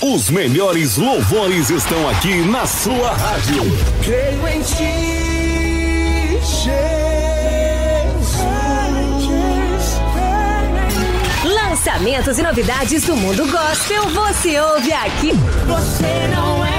Os melhores louvores estão aqui na sua rádio. Creio em ti, Jesus. Lançamentos e novidades do mundo gospel você ouve aqui. Você não é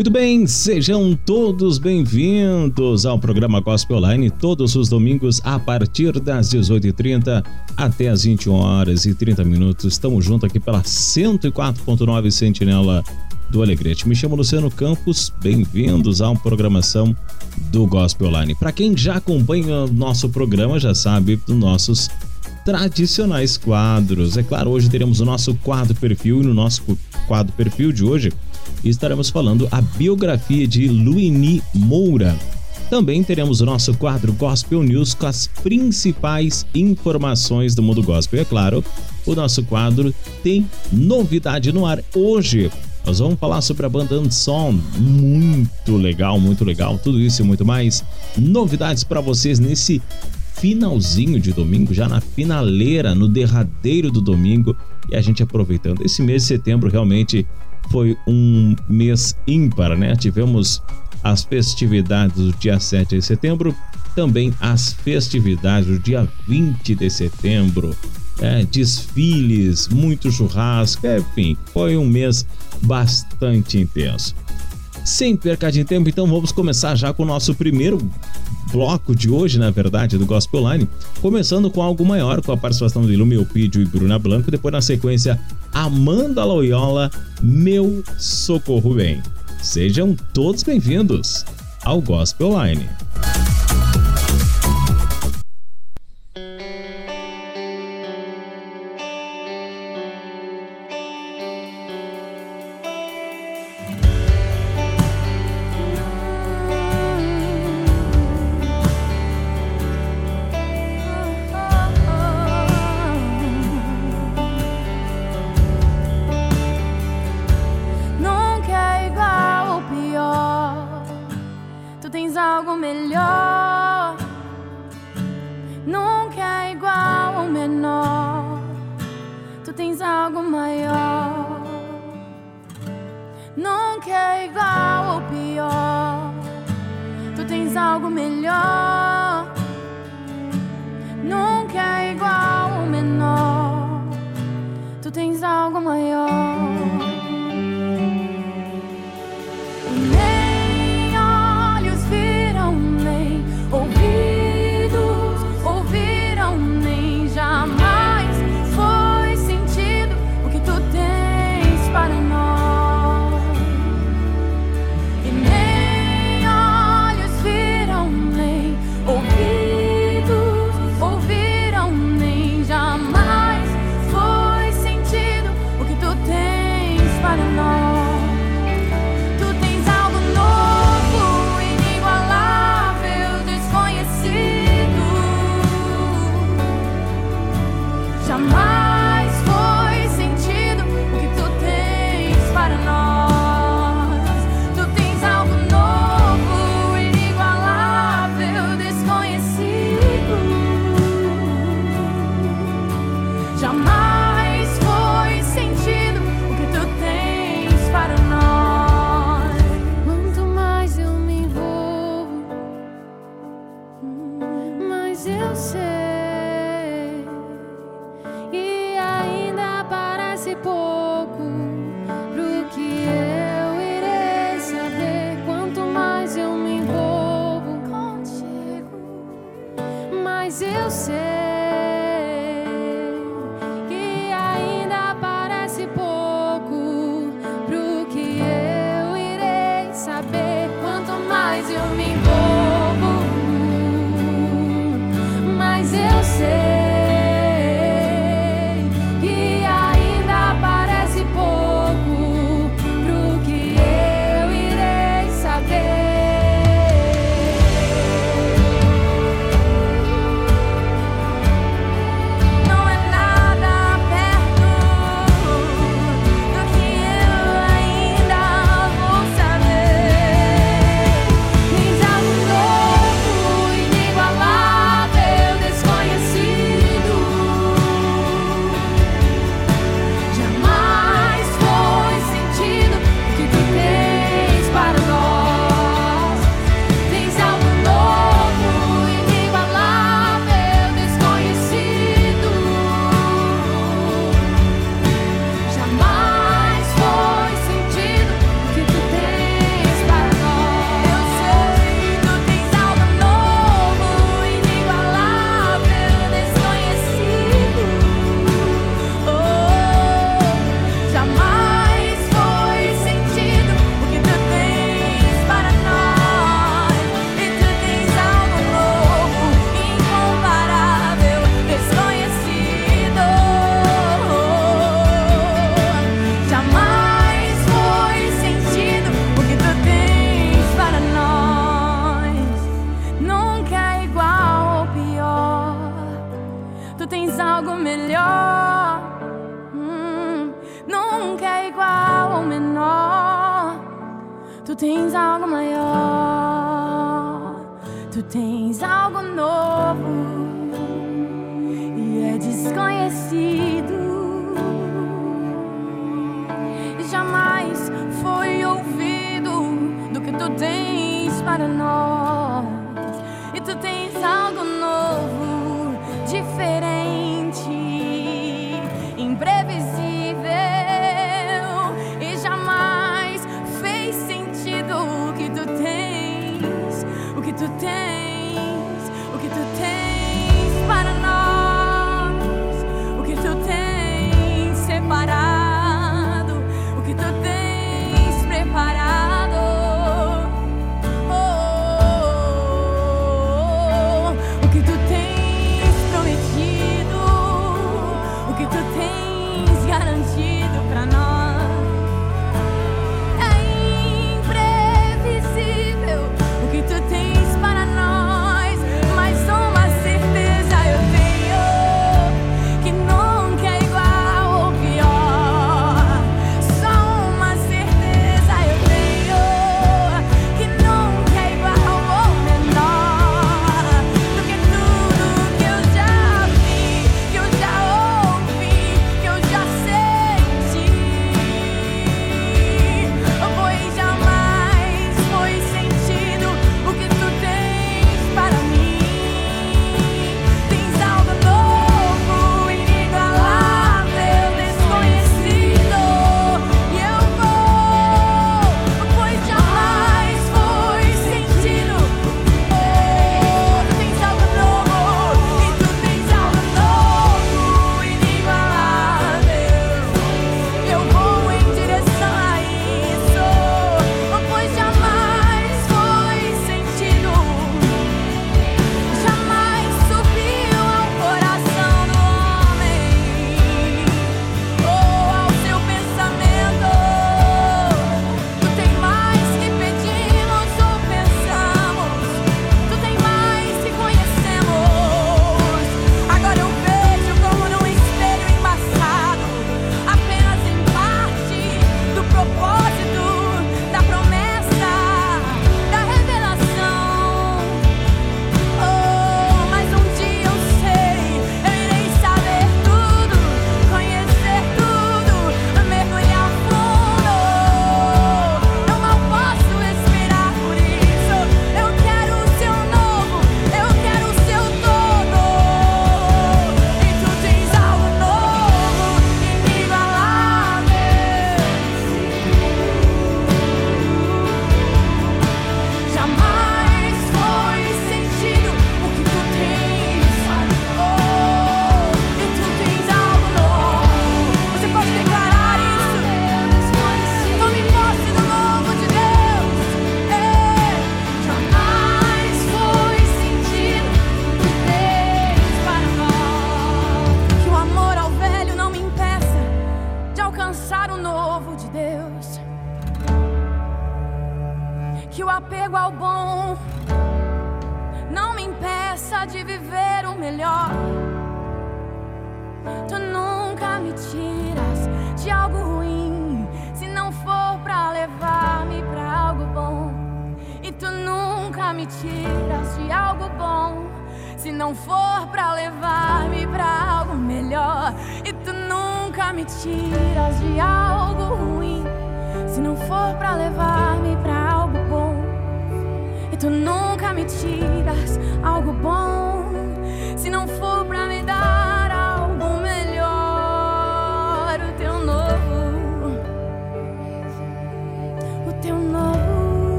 Muito bem, sejam todos bem-vindos ao programa Gospel Online, todos os domingos a partir das 18h30 até as 21 horas e 30 minutos. Estamos juntos aqui pela 104.9 Sentinela do Alegrete. Me chamo Luciano Campos, bem-vindos à programação do Gospel Online. Para quem já acompanha o nosso programa, já sabe dos nossos tradicionais quadros. É claro, hoje teremos o nosso quadro perfil e no nosso quadro perfil de hoje estaremos falando a biografia de Luini Moura. Também teremos o nosso quadro Gospel News com as principais informações do mundo gospel. É claro, o nosso quadro tem novidade no ar hoje. Nós vamos falar sobre a banda Anson, muito legal, muito legal, tudo isso e muito mais. Novidades para vocês nesse finalzinho de domingo, já na finaleira, no derradeiro do domingo, e a gente aproveitando. Esse mês de setembro realmente foi um mês ímpar, né? Tivemos as festividades do dia 7 de setembro, também as festividades do dia 20 de setembro, é, desfiles, muito churrasco, enfim, foi um mês bastante intenso. Sem perca de tempo, então vamos começar já com o nosso primeiro bloco de hoje, na verdade, do Gospel Online. Começando com algo maior, com a participação de Lumio Pídio e Bruna Blanco. Depois, na sequência, Amanda Loyola, Meu Socorro Bem. Sejam todos bem-vindos ao Gospel Online.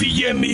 FM.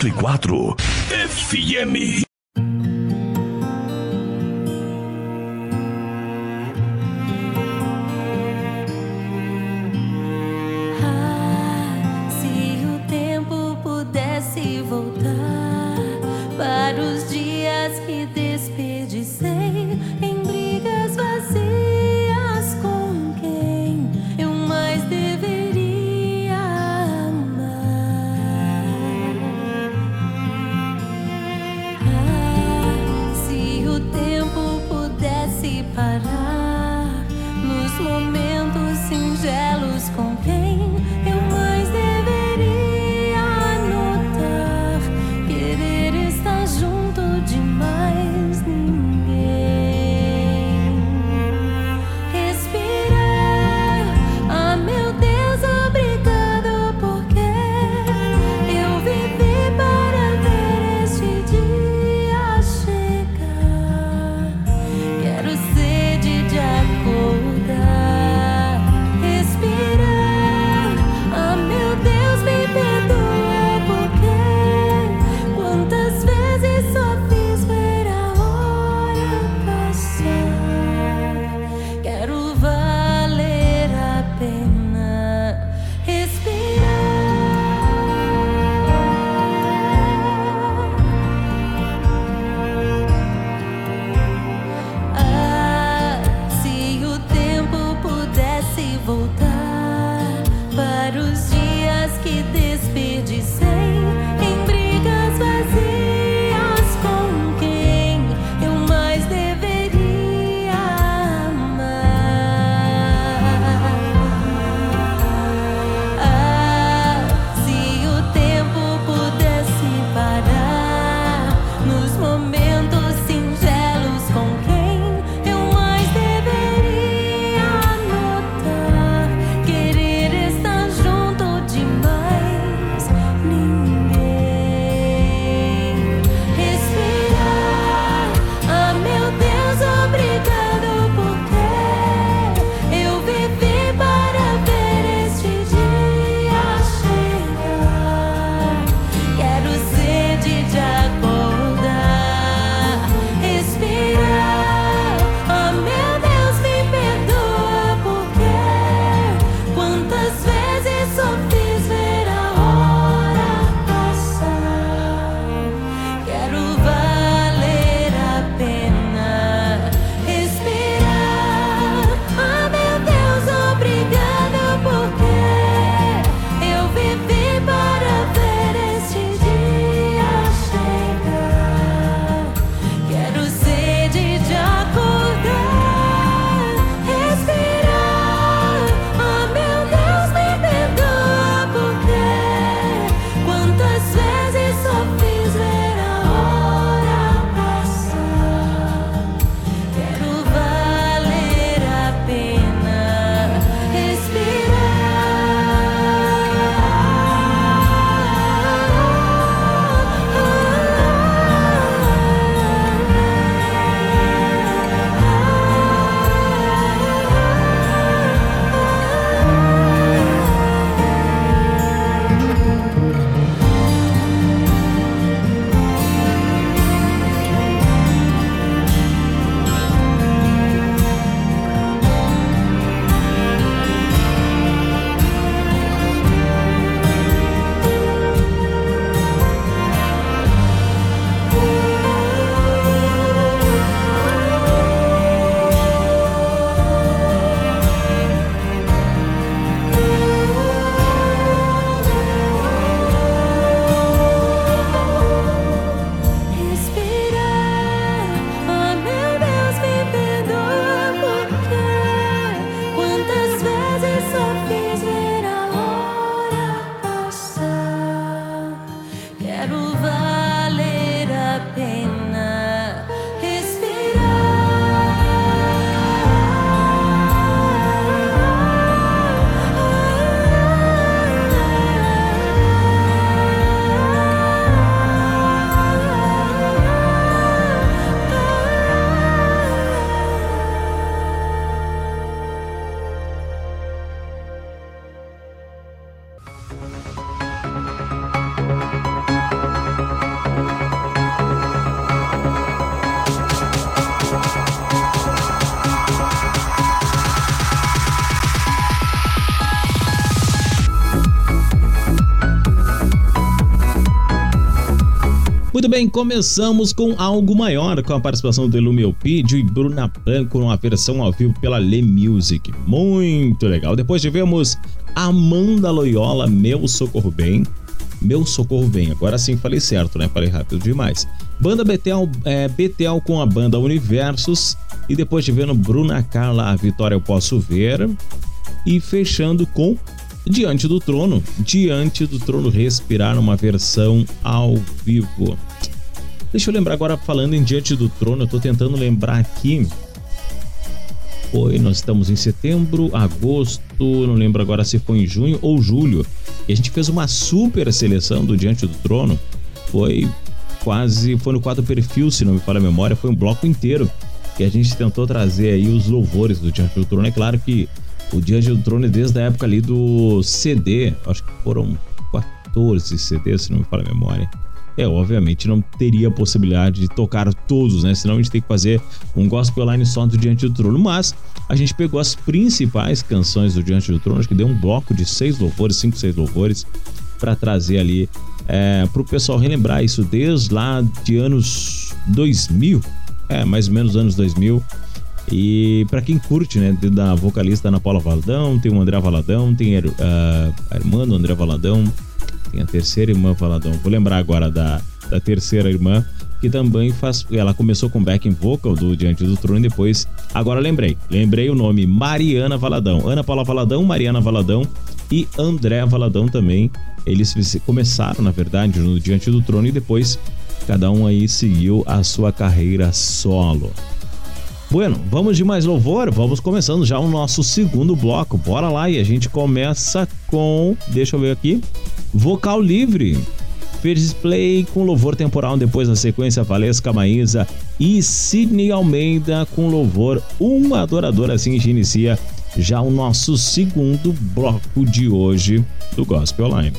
104 FM. Bem, começamos com algo maior, com a participação do Elumeupidio e Bruna Branco numa versão ao vivo pela Le Music. Muito legal. Depois tivemos Amanda Loyola, Meu Socorro Bem. Meu Socorro Bem, agora sim falei certo, né? Falei rápido demais. Banda Betel, é, Betel com a banda Universos. E depois tivemos Bruna Carla, A Vitória Eu Posso Ver. E fechando com Diante do Trono. Diante do Trono Respirar, uma versão ao vivo. Deixa eu lembrar agora, falando em Diante do Trono, eu tô tentando lembrar aqui. Foi, nós estamos em setembro, agosto, não lembro agora se foi em junho ou julho. E a gente fez uma super seleção do Diante do Trono. Foi quase, foi no quadro perfil, se não me falha a memória, foi um bloco inteiro. E a gente tentou trazer aí os louvores do Diante do Trono. É claro que o Diante do Trono é desde a época ali do CD, acho que foram 14 CDs, se não me falha a memória. É, obviamente não teria possibilidade de tocar todos, né? Senão a gente tem que fazer um gospel line só do Diante do Trono. Mas a gente pegou as principais canções do Diante do Trono, acho que deu um bloco de seis louvores, cinco, seis louvores, para trazer ali é, para o pessoal relembrar isso desde lá de anos 2000, é, mais ou menos anos 2000. E para quem curte, né, da vocalista Ana Paula Valadão, tem o André Valadão, tem a, a irmã do André Valadão, tem a terceira irmã Valadão. Vou lembrar agora da, da terceira irmã, que também faz. Ela começou com backing vocal do Diante do Trono e depois. Agora lembrei. Lembrei o nome Mariana Valadão. Ana Paula Valadão, Mariana Valadão e André Valadão também. Eles começaram, na verdade, no Diante do Trono e depois cada um aí seguiu a sua carreira solo. Bueno, vamos de mais louvor, vamos começando já o nosso segundo bloco. Bora lá e a gente começa com, deixa eu ver aqui, vocal livre. Fez play com louvor temporal, depois na sequência Valesca Maísa e Sidney Almeida com louvor Um Adorador. Assim se inicia já o nosso segundo bloco de hoje do Gospel Online.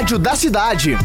Rádio da cidade.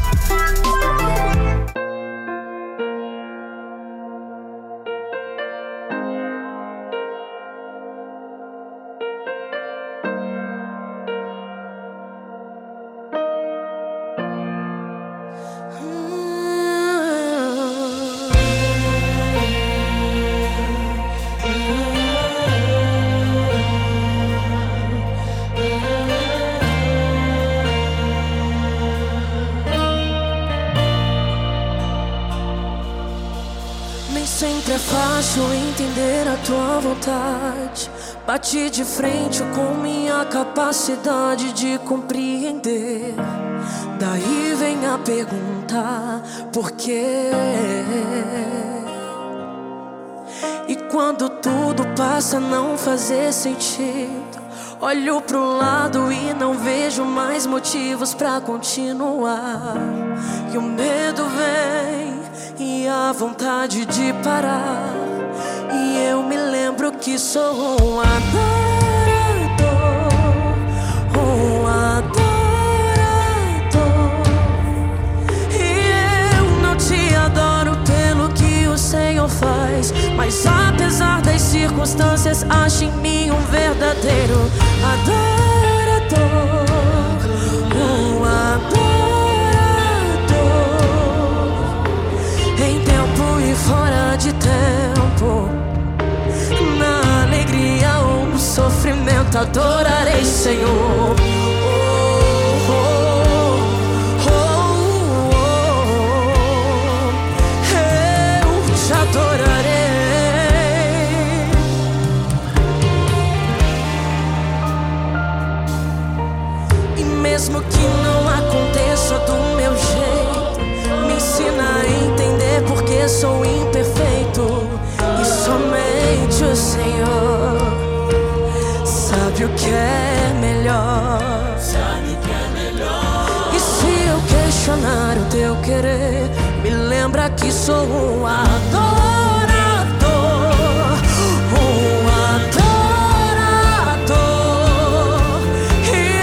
Fácil entender a tua vontade. Bati de frente com minha capacidade de compreender. Daí vem a pergunta: por quê? E quando tudo passa a não fazer sentido, olho pro lado e não vejo mais motivos pra continuar. E o medo vem e a vontade de parar. E eu me lembro que sou um adorador, um adorador. E eu não te adoro pelo que o Senhor faz. Mas apesar das circunstâncias, acho em mim um verdadeiro adorador. Tempo. Na alegria ou no sofrimento, adorarei, Senhor. Oh, oh, oh, mesmo que não aconteça do meu jeito, me ensina a entender porque sou imperfeito. O Senhor sabe o que é melhor. E se eu questionar o teu querer, me lembra que sou um adorador. Um adorador. E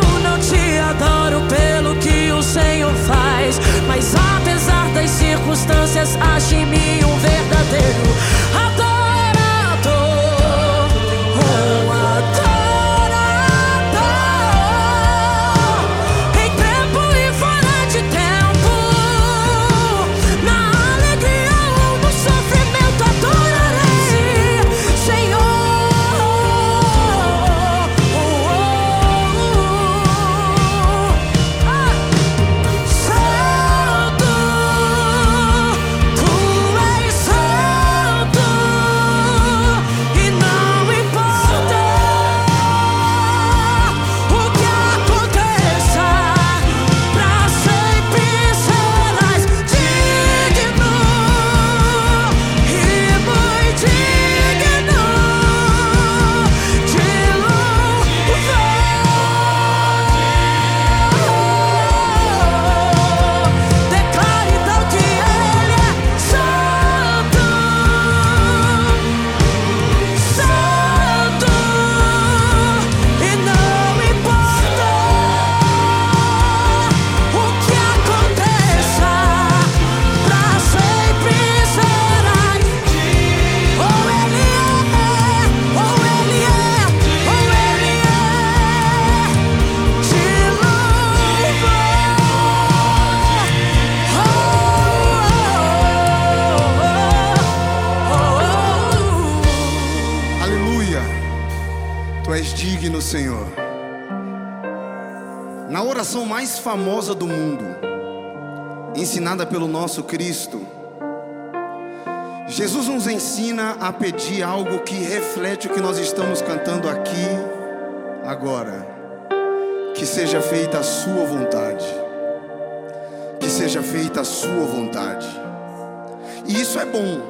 eu não te adoro pelo que o Senhor faz. Mas apesar das circunstâncias, acho em mim um verdadeiro famosa do mundo, ensinada pelo nosso Cristo, Jesus nos ensina a pedir algo que reflete o que nós estamos cantando aqui agora. Que seja feita a sua vontade. Que seja feita a sua vontade. E isso é bom.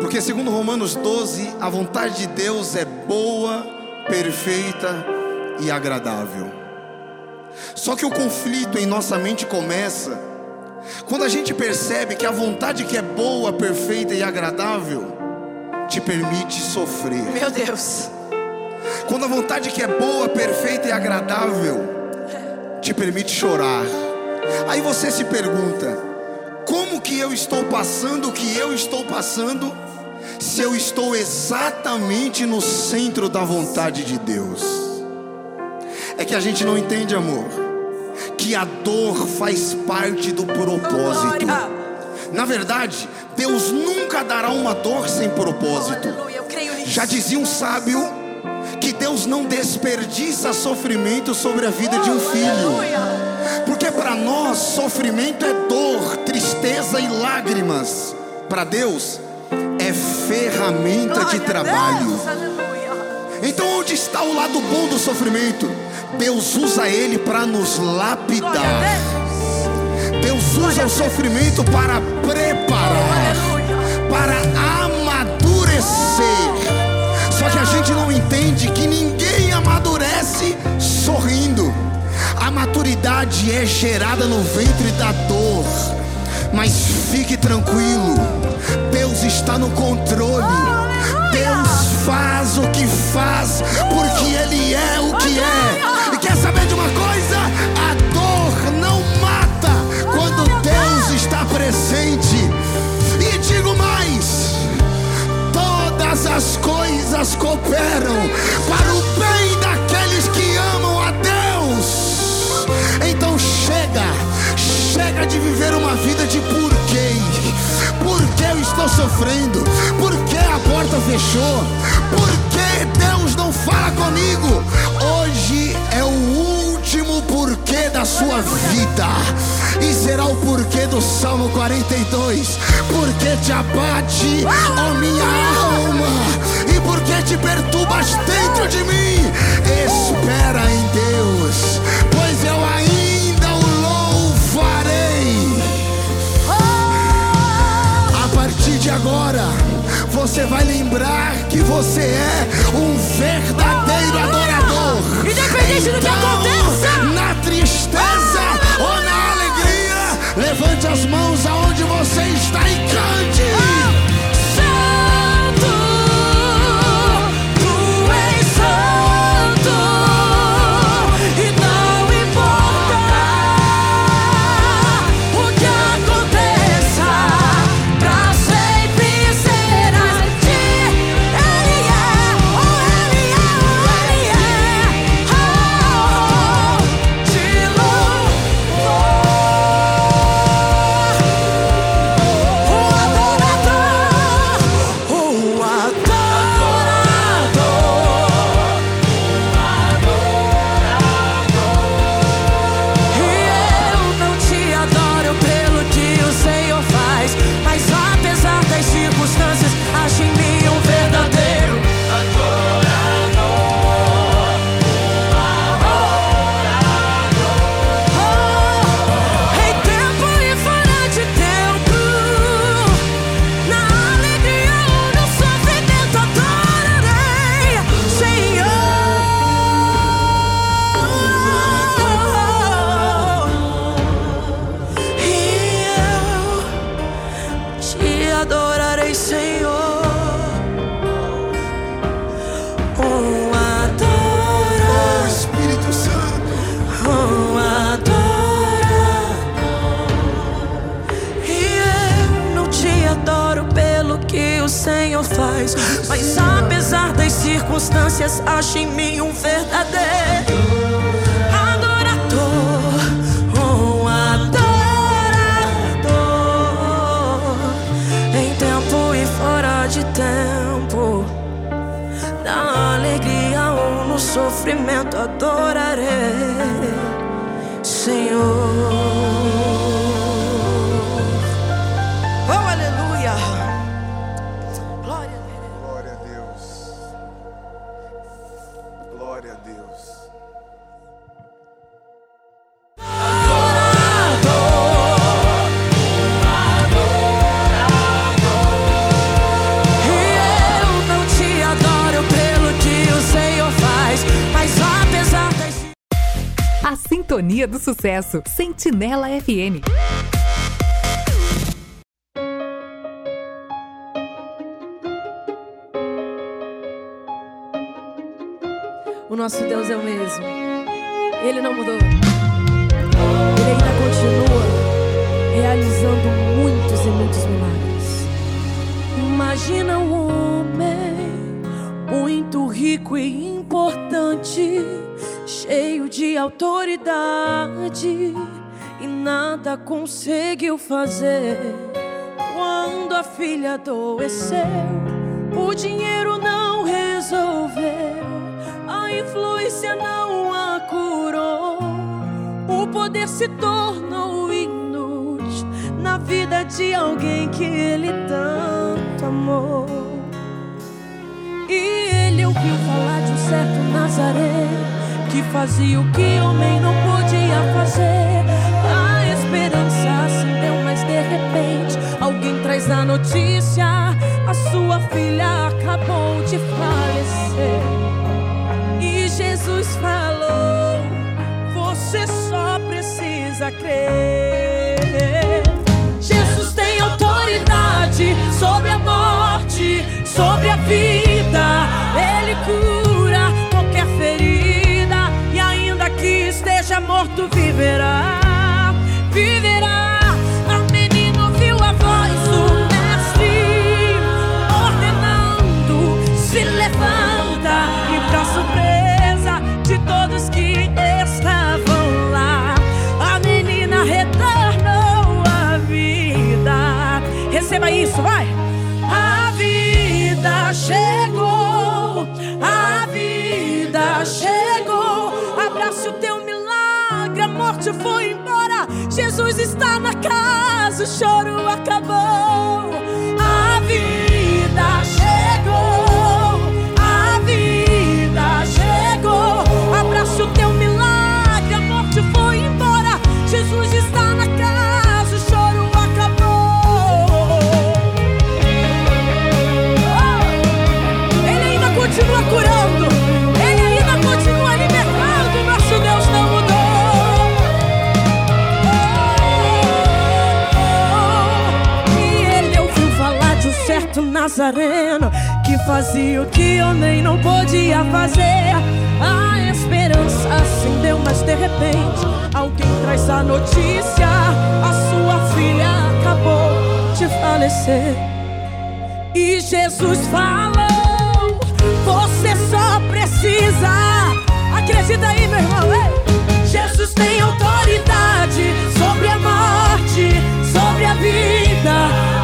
Porque segundo Romanos 12, a vontade de Deus é boa, perfeita e agradável. Só que o conflito em nossa mente começa quando a gente percebe que a vontade que é boa, perfeita e agradável te permite sofrer. Meu Deus. Quando a vontade que é boa, perfeita e agradável te permite chorar. Aí você se pergunta: como que eu estou passando o que eu estou passando se eu estou exatamente no centro da vontade de Deus? É que a gente não entende, amor, que a dor faz parte do propósito. Na verdade, Deus nunca dará uma dor sem propósito. Já dizia um sábio que Deus não desperdiça sofrimento sobre a vida de um filho. Porque para nós sofrimento é dor, tristeza e lágrimas. Para Deus é ferramenta de trabalho. Então onde está o lado bom do sofrimento? Deus usa ele para nos lapidar. Deus usa o sofrimento para preparar, para amadurecer. Só que a gente não entende que ninguém amadurece sorrindo. A maturidade é gerada no ventre da dor. Mas fique tranquilo, Deus está no controle. Deus faz o que faz, porque Ele é o que é. Sofrendo? Por que a porta fechou? Por que Deus não fala comigo? Hoje é o último porquê da sua vida. E será o porquê do Salmo 42. Porque te abate, ó minha alma, e porque te perturbas dentro de mim. Espera em Deus, de agora, você vai lembrar que você é um verdadeiro adorador. Independente do que Então, aconteça. Na tristeza ou na alegria, levante as mãos aonde você está e cante. Circunstâncias, acho em mim um verdadeiro adorador, um adorador. Em tempo e fora de tempo, na alegria sofrimento adorarei, Do Sucesso. Sentinela FM. O nosso Deus é o mesmo. Ele não mudou. Ele ainda continua realizando muitos e muitos milagres. Imagina um homem muito rico e importante, de autoridade e nada conseguiu fazer. Quando a filha adoeceu, o dinheiro não resolveu. A influência não a curou. O poder se tornou inútil na vida de alguém que ele tanto amou. E ele ouviu falar de um certo Nazaré que fazia o que homem não podia fazer. A esperança acendeu, mas de repente alguém traz a notícia: a sua filha acabou de falecer. E Jesus falou: Você só precisa crer. Jesus tem autoridade sobre a morte, sobre a vida. Ele cura morto viverá, Nazareno que fazia o que homem não podia fazer. A esperança acendeu, mas de repente alguém traz a notícia: a sua filha acabou de falecer. E Jesus falou: Você só precisa. Acredita aí, meu irmão. ei! Jesus tem autoridade sobre a morte, sobre a vida.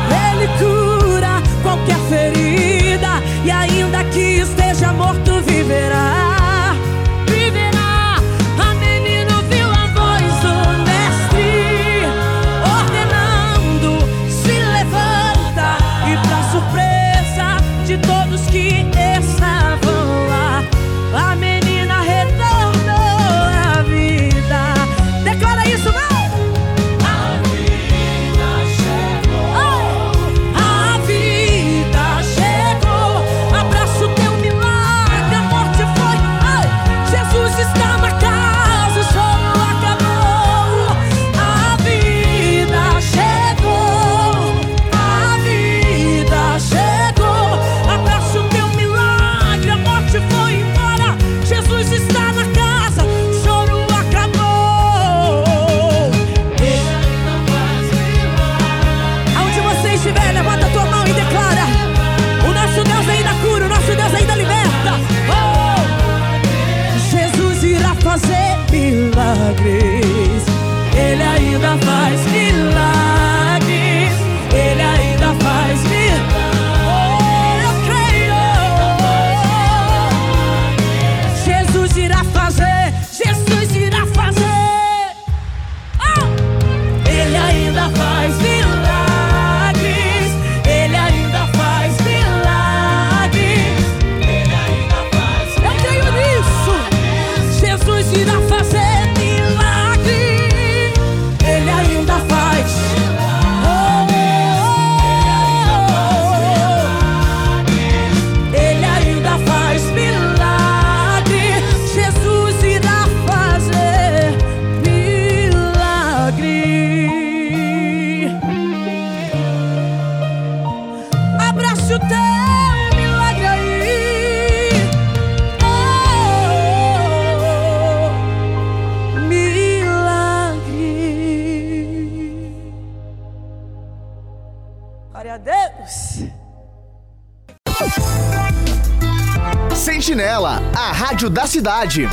Rádio da cidade.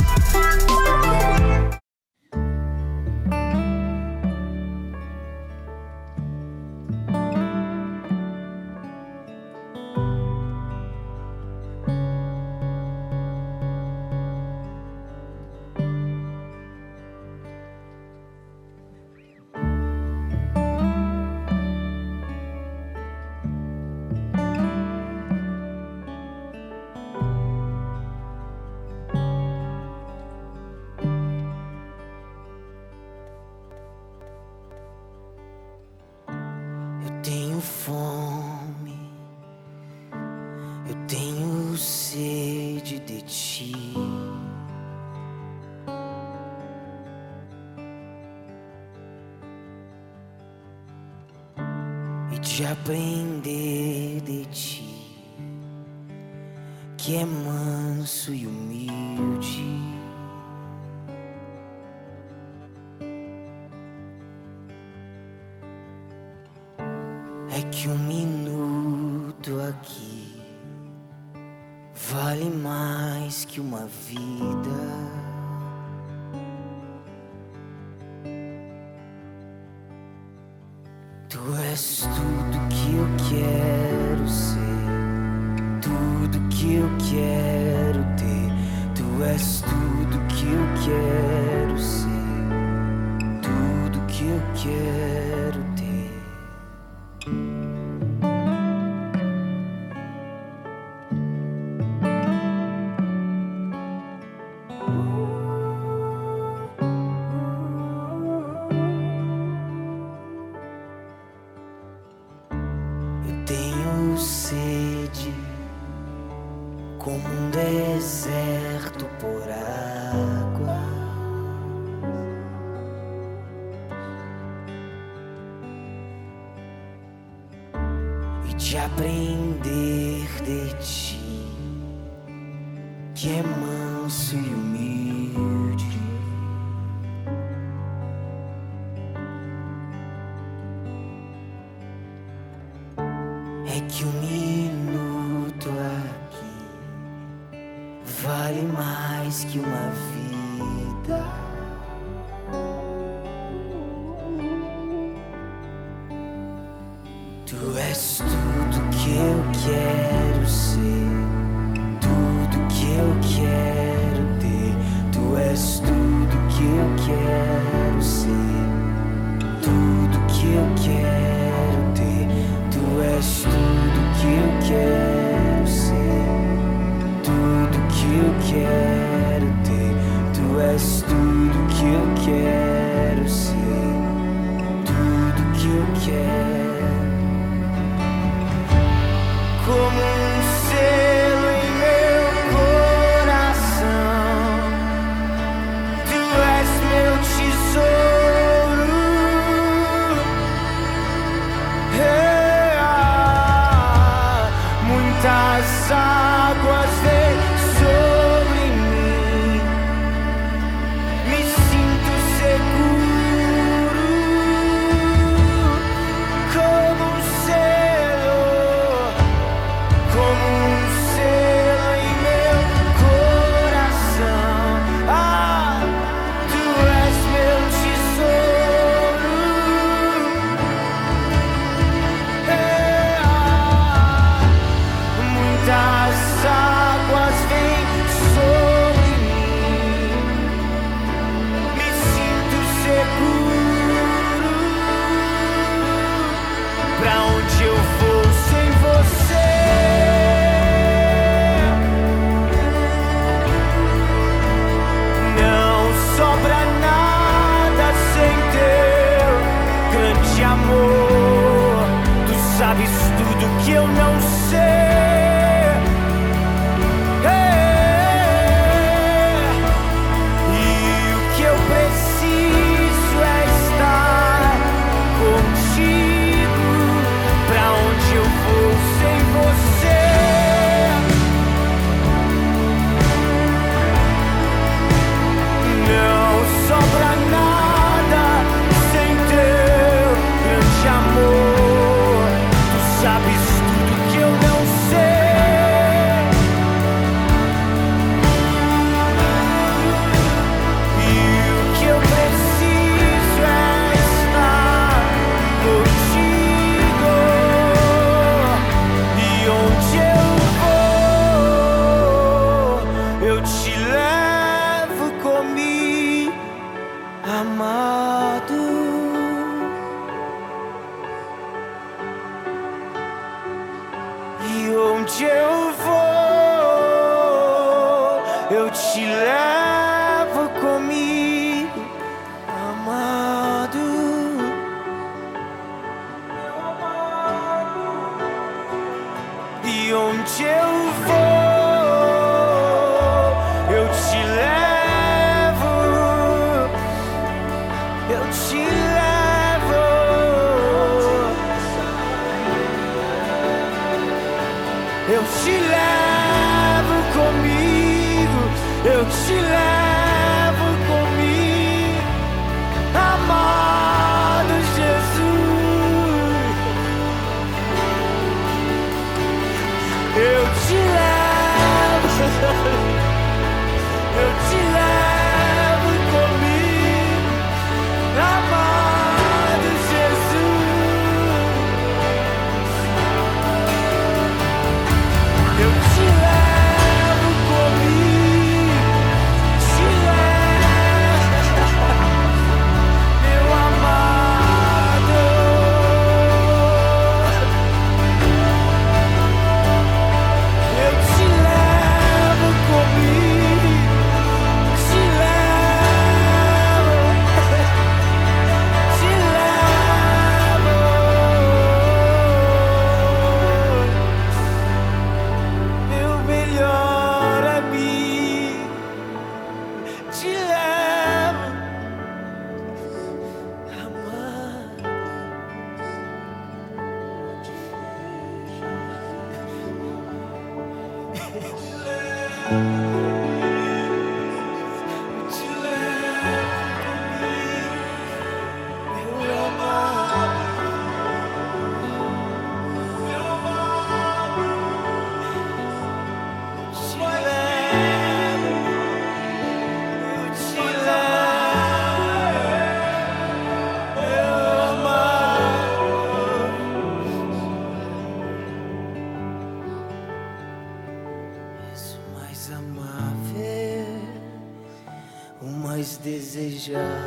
Yeah.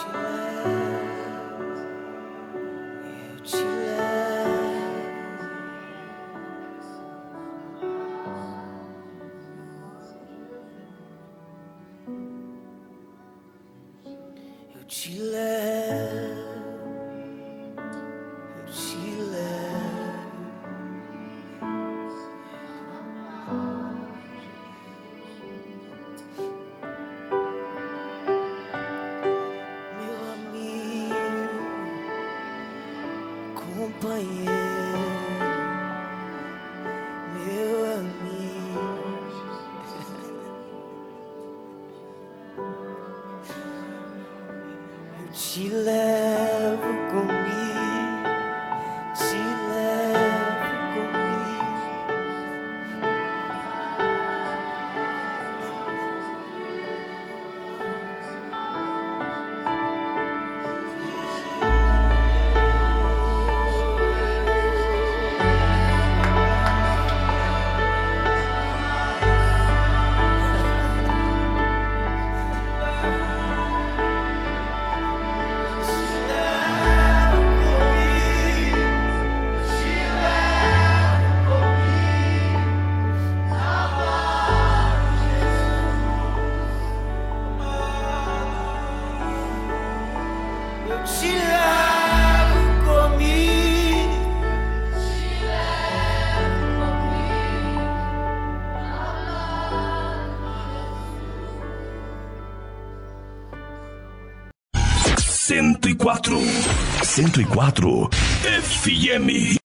Eu te yeah. 104 FM.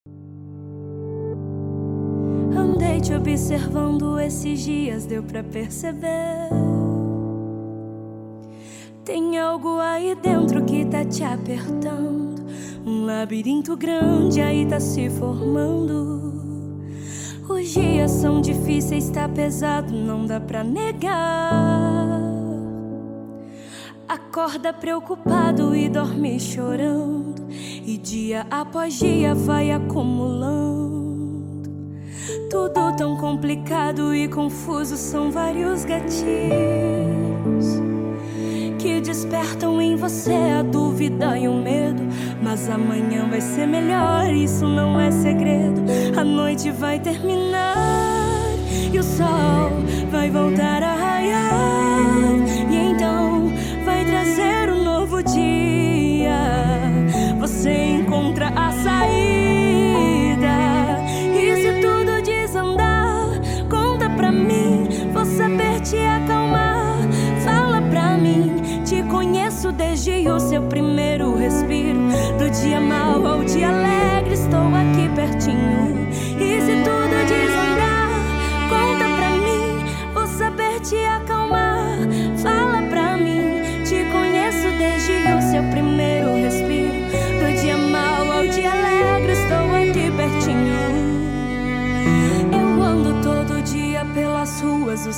Andei te observando esses dias, deu pra perceber. Tem algo aí dentro que tá te apertando. Um labirinto grande aí tá se formando. Os dias são difíceis, tá pesado, não dá pra negar. Acorda preocupado e dorme chorando. Dia após dia vai acumulando. Tudo tão complicado e confuso são vários gatilhos que despertam em você a dúvida e o medo. Mas amanhã vai ser melhor, isso não é segredo. A noite vai terminar e o sol vai voltar a raiar. encontra a saída. E se tudo desandar, conta pra mim. Vou saber te acalmar. Fala pra mim, te conheço desde o seu primeiro respiro. Do dia mais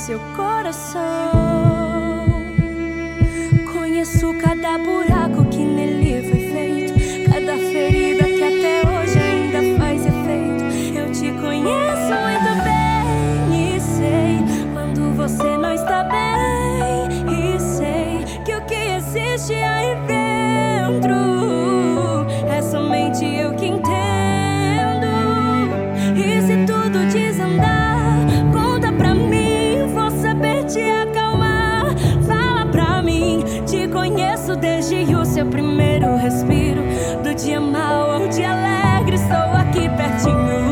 seu coração. respiro. Do dia mau ao dia alegre, estou aqui pertinho.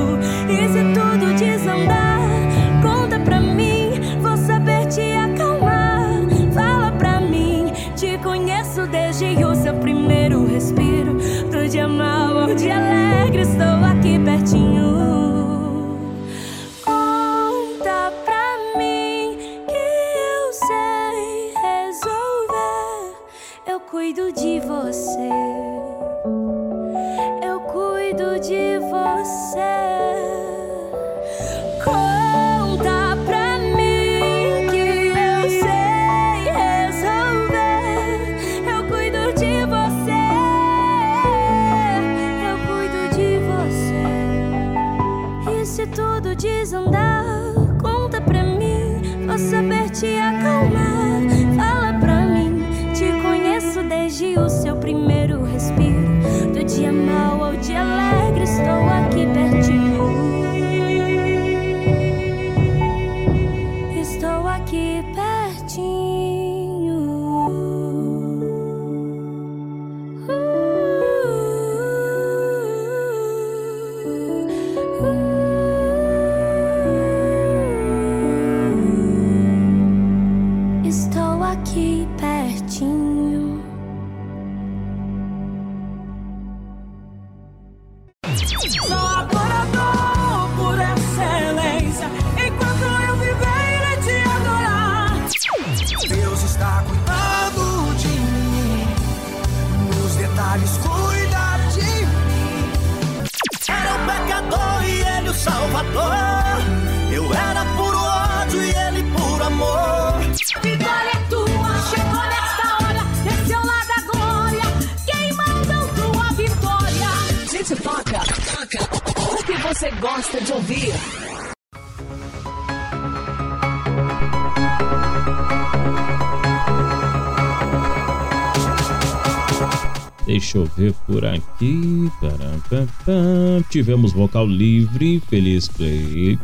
Tivemos vocal livre, feliz play.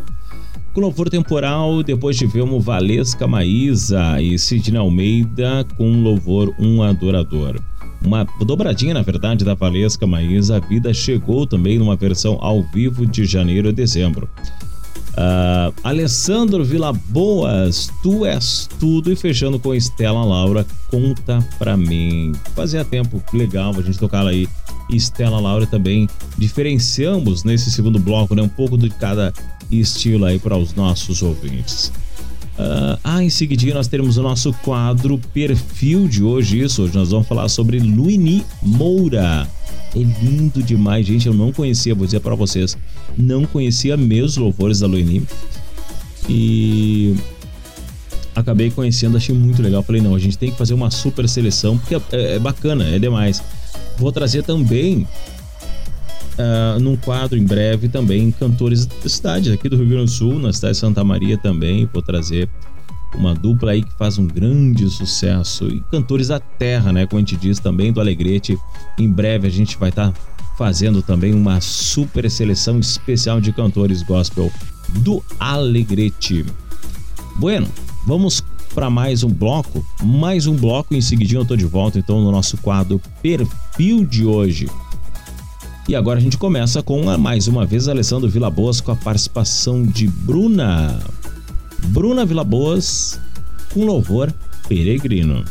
Louvor temporal, depois tivemos Valesca Maísa e Sidney Almeida com louvor um adorador. Uma dobradinha, na verdade, da Valesca Maísa, a vida chegou também numa versão ao vivo de janeiro a dezembro. Uh, Alessandro Vilaboas, tu és tudo. E fechando com Estela Laura, conta pra mim. Fazia tempo legal a gente tocar aí Estela Laura também. Diferenciamos nesse segundo bloco, né? Um pouco de cada estilo aí para os nossos ouvintes. Ah, ah, em seguidinho nós teremos o nosso quadro Perfil de hoje. Isso, hoje nós vamos falar sobre Luini Moura. É lindo demais, gente. Eu não conhecia, vou dizer para vocês, não conhecia os louvores da Luini. E acabei conhecendo, achei muito legal. Falei, não, a gente tem que fazer uma super seleção, porque é, é bacana, é demais. Vou trazer também, ah, num quadro em breve, também cantores da cidade, aqui do Rio Grande do Sul, na cidade de Santa Maria também. Vou trazer uma dupla aí que faz um grande sucesso. E cantores da terra, né? Como a gente diz também, do Alegrete. Em breve a gente vai estar fazendo também uma super seleção especial de cantores gospel do Alegrete. Bueno, vamos para mais um bloco. Mais um bloco, em seguidinho eu tô de volta então no nosso quadro Perfil de hoje. E agora a gente começa com mais uma vez Alessandro Vilaboas com a participação de Bruna. Bruna Vilaboas com louvor peregrino.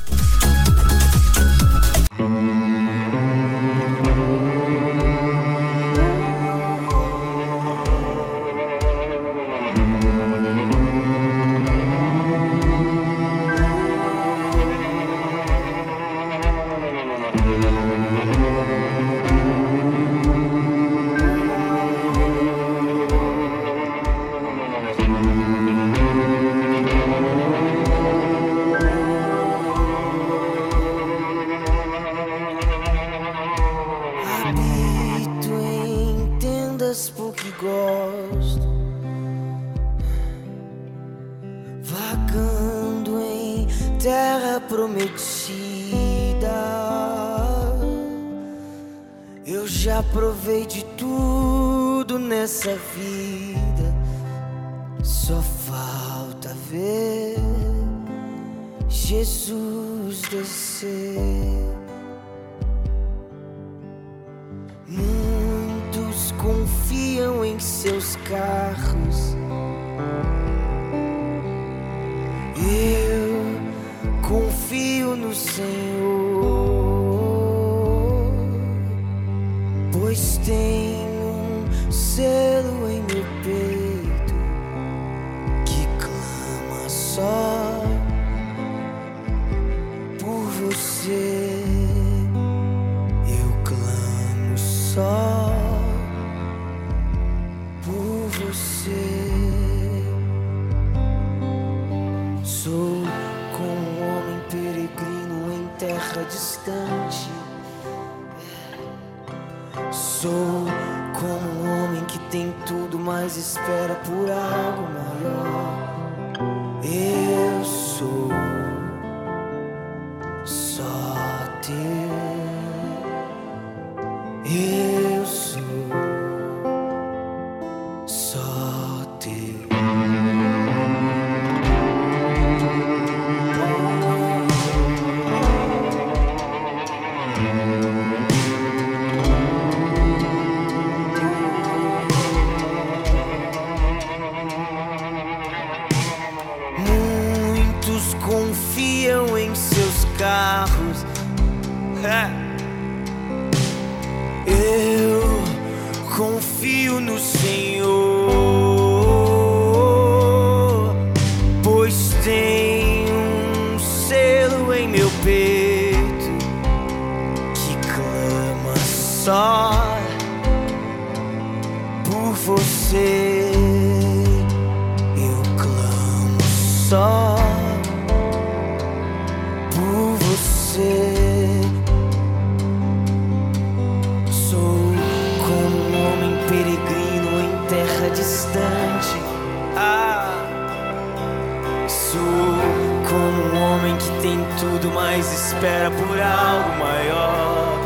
Tudo, mas espera por algo maior.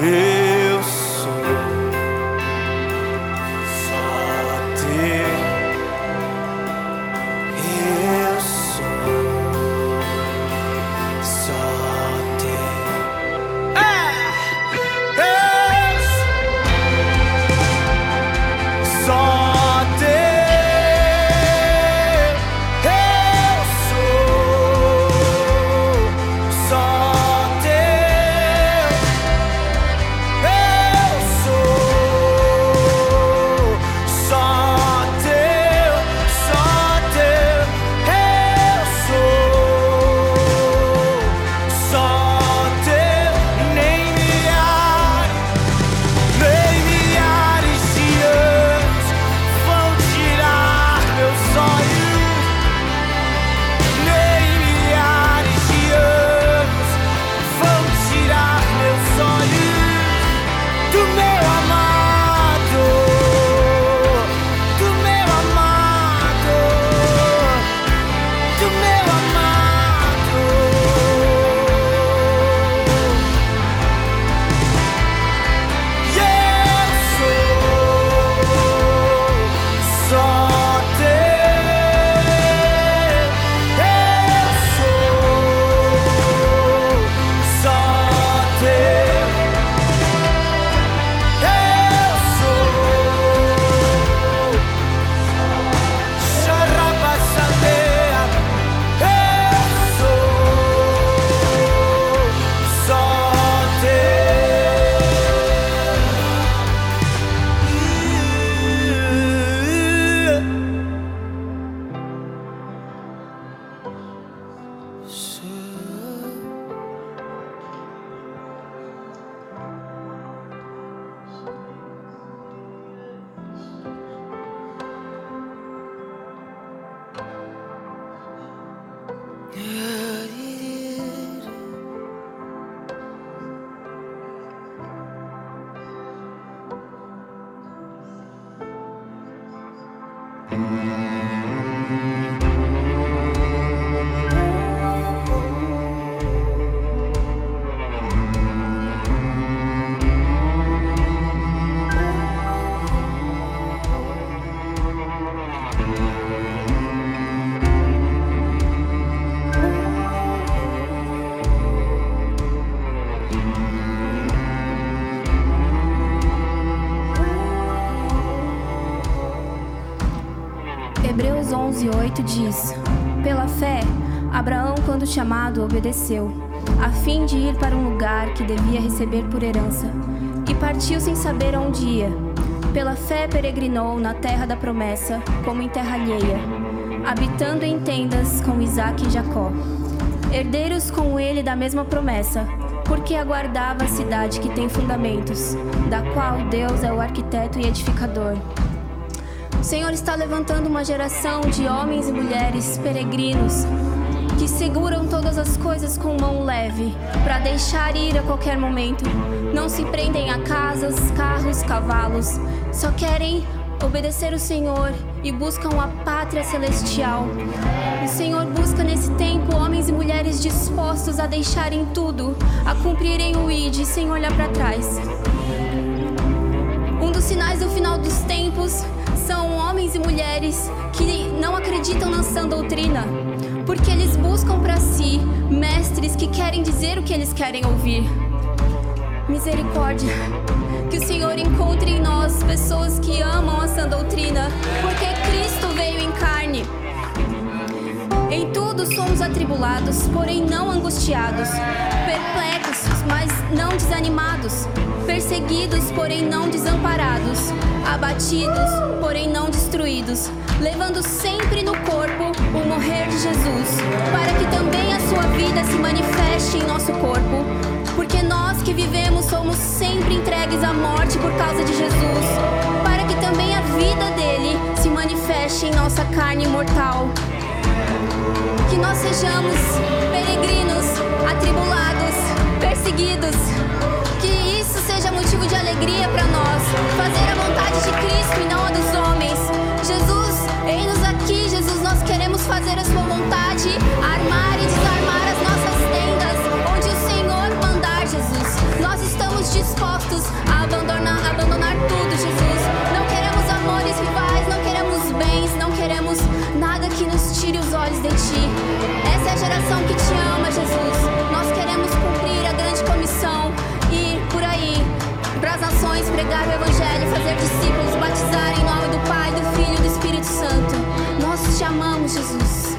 Eu 11, 8 diz: Pela fé, Abraão, quando chamado, obedeceu, a fim de ir para um lugar que devia receber por herança, e partiu sem saber onde ia. Pela fé, peregrinou na terra da promessa, como em terra alheia, habitando em tendas com Isaque e Jacó, herdeiros com ele da mesma promessa, porque aguardava a cidade que tem fundamentos, da qual Deus é o arquiteto e edificador. O Senhor está levantando uma geração de homens e mulheres peregrinos que seguram todas as coisas com mão leve para deixar ir a qualquer momento. Não se prendem a casas, carros, cavalos, só querem obedecer o Senhor e buscam a pátria celestial. O Senhor busca nesse tempo homens e mulheres dispostos a deixarem tudo, a cumprirem o ID sem olhar para trás. Um dos sinais do final dos tempos são homens e mulheres que não acreditam na sã doutrina, porque eles buscam para si mestres que querem dizer o que eles querem ouvir. Misericórdia, que o Senhor encontre em nós pessoas que amam a sã doutrina, porque Cristo veio em carne. Em tudo somos atribulados, porém não angustiados, perplexos, mas não desanimados, perseguidos, porém não desamparados, abatidos, porém não destruídos, levando sempre no corpo o morrer de Jesus, para que também a sua vida se manifeste em nosso corpo. Porque nós que vivemos somos sempre entregues à morte por causa de Jesus, para que também a vida dele se manifeste em nossa carne mortal. Que nós sejamos peregrinos, atribulados, perseguidos. Que isso seja motivo de alegria para nós. Fazer a vontade de Cristo e não a dos homens. Jesus, eis-nos aqui, Jesus. Nós queremos fazer a Sua vontade, armar e desarmar as nossas tendas, onde o Senhor mandar, Jesus. Nós estamos dispostos a abandonar, abandonar tudo, Jesus. Não queremos amores rivais, não queremos bens, não queremos nada que nos tire os olhos de Ti. Essa é a geração que Te ama, pregar o Evangelho, fazer discípulos, batizar em nome do Pai, do Filho e do Espírito Santo. Nós Te amamos, Jesus.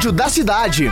Rádio da cidade.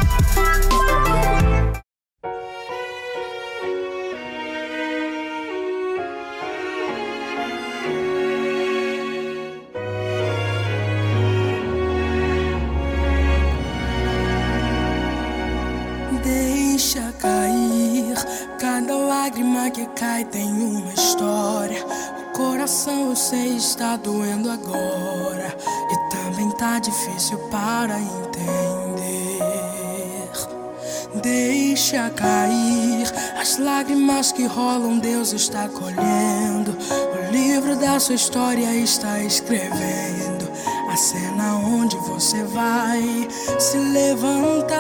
Lágrimas que rolam, Deus está colhendo. O livro da sua história está escrevendo a cena onde você vai se levantar.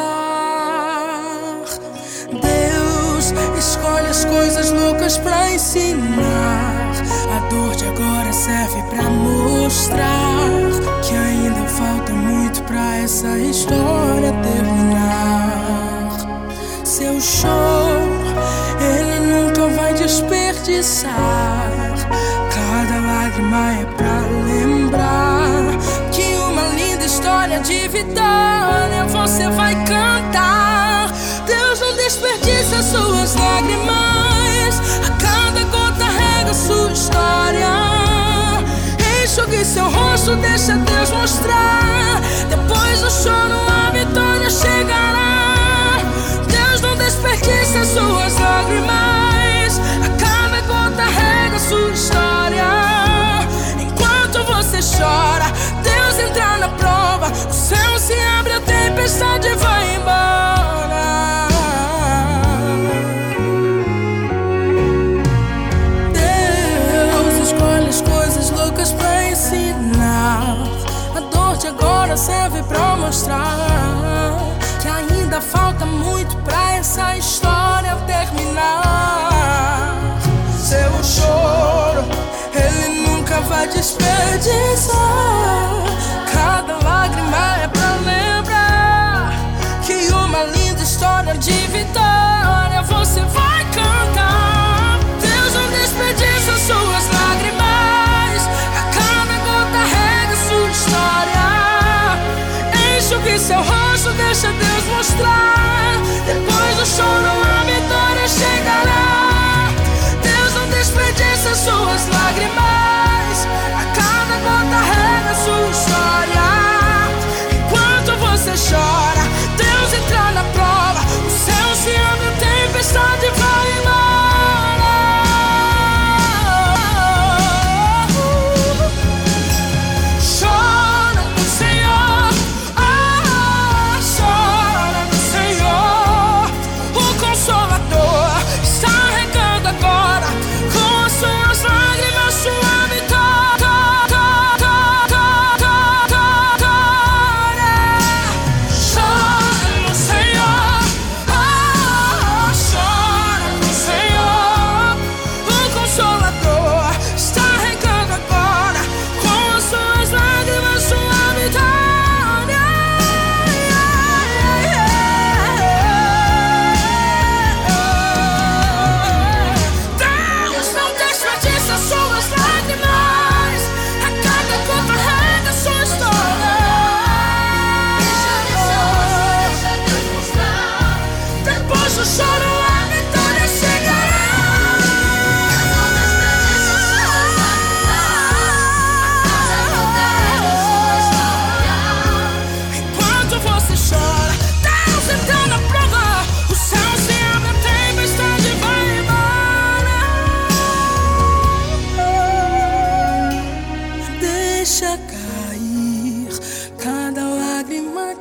Deus escolhe as coisas loucas pra ensinar. A dor de agora serve pra mostrar que ainda falta muito pra essa história terminar. Seu show, ele nunca vai desperdiçar. Cada lágrima é pra lembrar que uma linda história de vitória você vai cantar. Deus não desperdiça suas lágrimas. A cada gota rega sua história. Enxugue seu rosto, deixa Deus mostrar. Depois do choro, a vitória chegará. Deus não desperdiça suas lágrimas. A cada gota rega sua história. Enquanto você chora, Deus entra na prova. O céu se abre, a tempestade vai embora. Deus escolhe as coisas loucas pra ensinar. A dor de agora serve pra mostrar que ainda falta muito pra essa história terminar. Seu choro, ele nunca vai desperdiçar. Cada lágrima é pra lembrar que uma linda história de vitória você vai cantar. Deus não desperdiça suas lágrimas. A cada gota rega sua história. Enxugue seu rosto, deixa Deus mostrar. Choro, a vitória chegará. Deus não desperdiça suas lágrimas.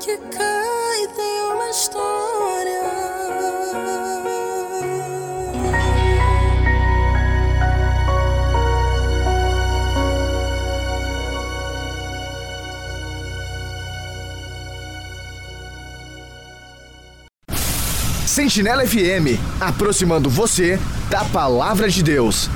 Que cai tem uma história. Sentinela FM, aproximando você da palavra de Deus.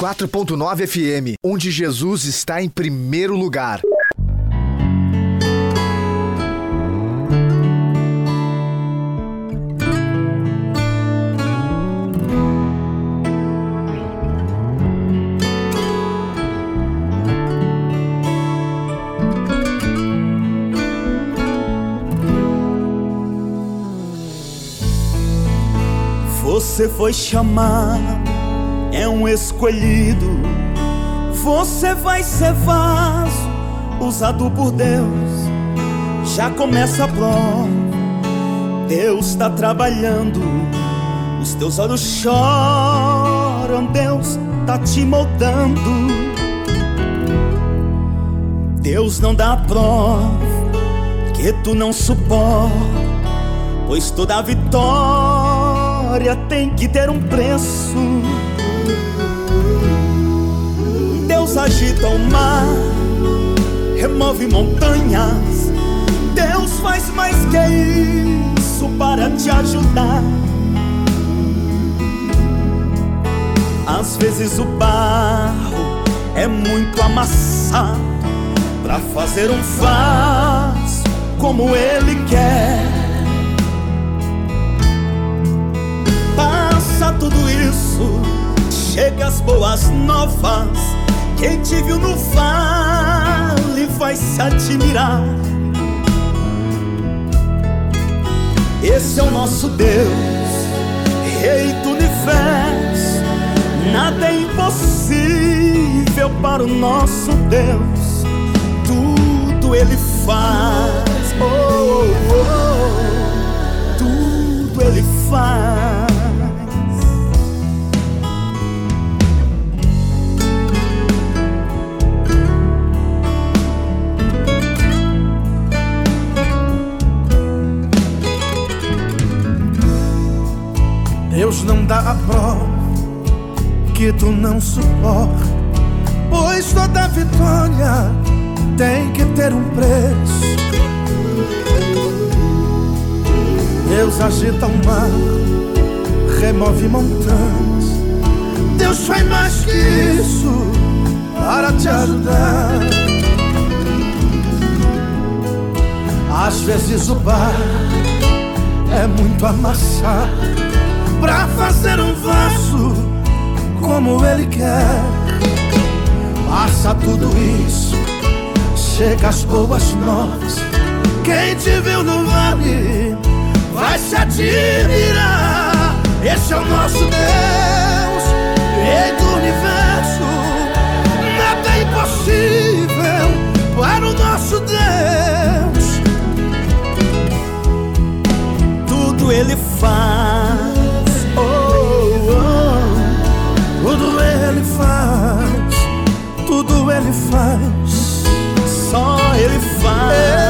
104.9 FM, onde Jesus está em primeiro lugar. Você foi chamado, é um escolhido. Você vai ser vaso, usado por Deus. Já começa a prova, Deus está trabalhando. Os teus olhos choram, Deus tá te moldando. Deus não dá prova que tu não suporta, pois toda vitória tem que ter um preço. Agita o mar, remove montanhas. Deus faz mais que isso para te ajudar. Às vezes o barro é muito amassado para fazer um vaso como ele quer. Passa tudo isso, chega as boas novas. Quem te viu no vale vai se admirar. Esse é o nosso Deus, Rei do universo. Nada é impossível para o nosso Deus. Tudo Ele faz. Oh, oh, oh. Deus não dá a prova que tu não suporta, pois toda vitória tem que ter um preço. Deus agita o mar, remove montanhas. Deus faz mais que isso para te ajudar. Às vezes o bar é muito amassado pra fazer um vaso como ele quer. Passa tudo isso, chega as boas novas. Quem te viu no vale vai se admirar. Esse é o nosso Deus, Rei do universo. Nada é impossível para o nosso Deus. Tudo Ele faz. Tudo ele faz, tudo ele faz, Só Ele faz. ele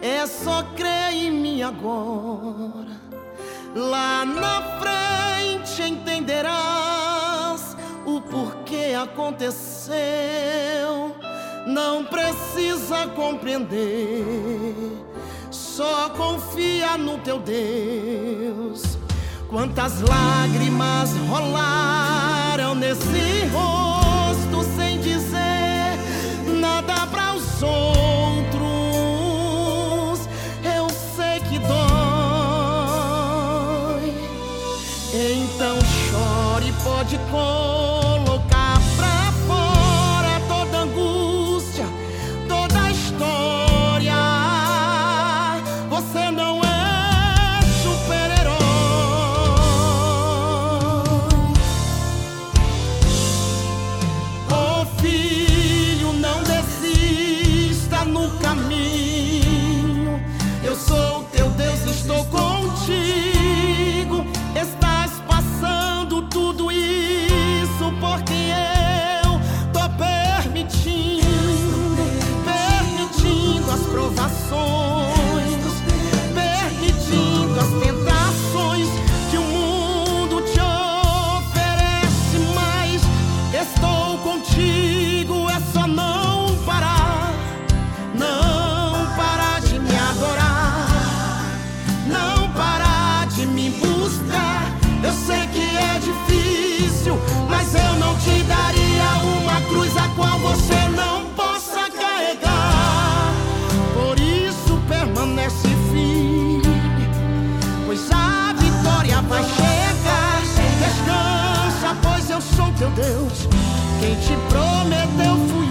É só crer em mim agora. Lá na frente entenderás o porquê aconteceu. Não precisa compreender, só confia no teu Deus. Quantas lágrimas rolaram nesse rosto sem dizer nada para os outros. cold. corazón. Mas chega, descansa, pois eu sou teu Deus. Quem te prometeu foi.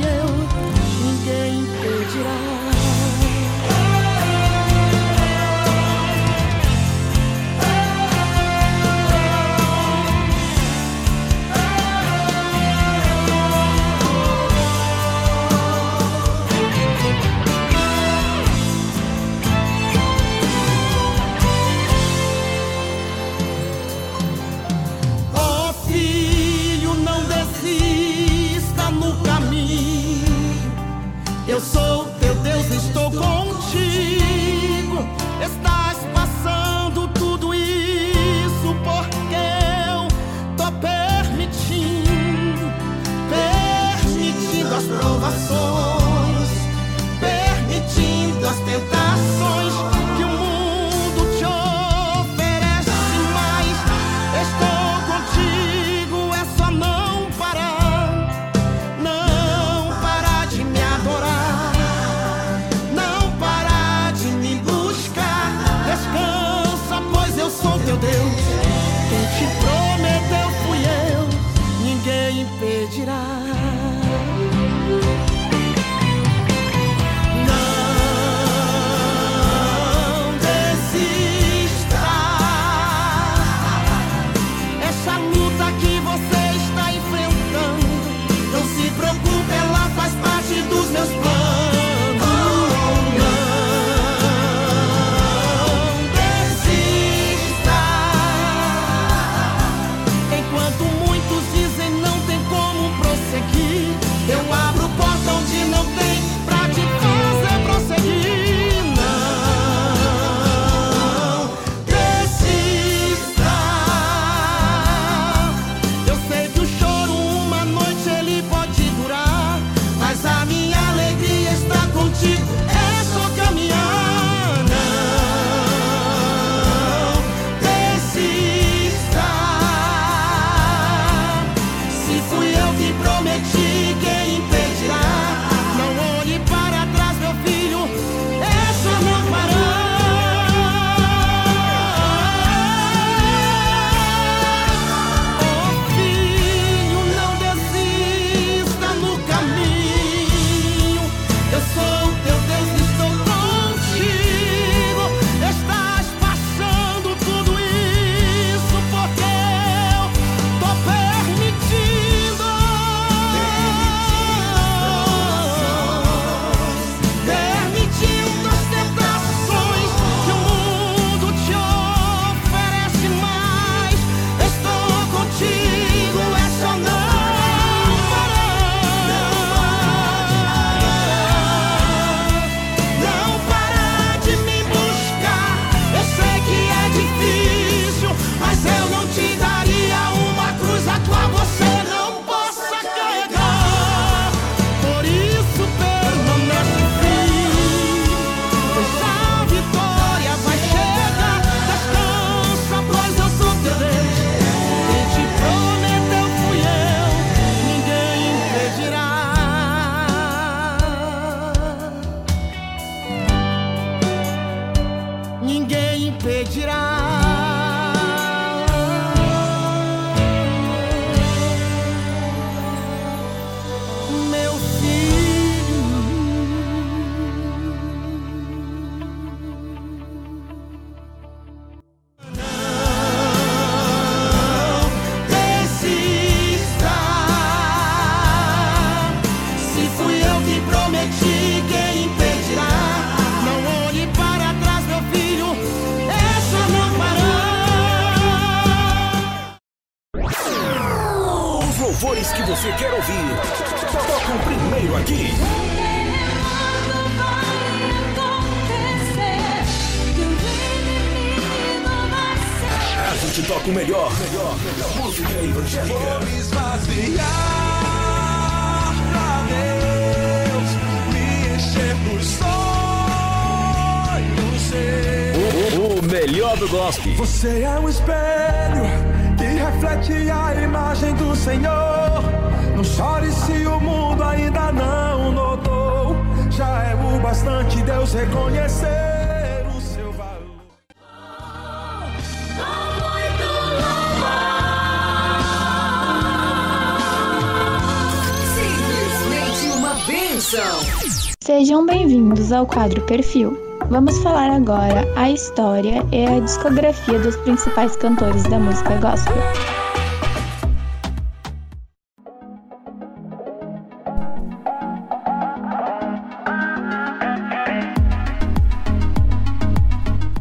Quadro Perfil. Vamos falar agora a história e a discografia dos principais cantores da música gospel.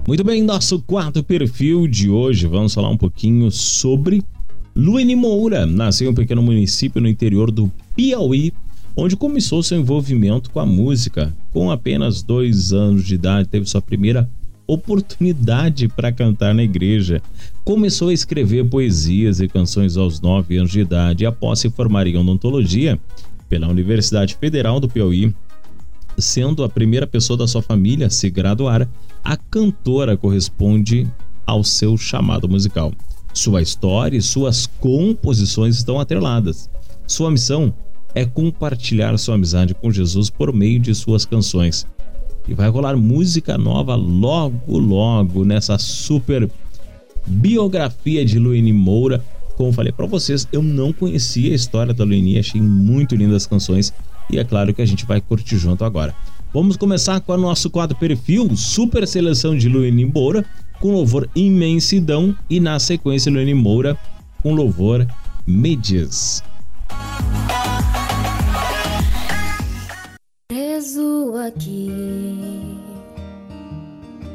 Muito bem, nosso quarto perfil de hoje, vamos falar um pouquinho sobre Luene Moura. Nasceu em um pequeno município no interior do Piauí, onde começou seu envolvimento com a música. Com apenas dois anos de idade, teve sua primeira oportunidade para cantar na igreja. Começou a escrever poesias e canções aos nove anos de idade e, após se formar em odontologia pela Universidade Federal do Piauí, sendo a primeira pessoa da sua família a se graduar, a cantora corresponde ao seu chamado musical. Sua história e suas composições estão atreladas. Sua missão é compartilhar sua amizade com Jesus por meio de suas canções. E vai rolar música nova logo, logo nessa super biografia de Luene Moura. Como falei para vocês, eu não conhecia a história da Luene, achei muito lindas as canções e é claro que a gente vai curtir junto agora. Vamos começar com o nosso quadro perfil, super seleção de Luene Moura, com louvor Imensidão e na sequência Luene Moura com louvor Medias. Preso aqui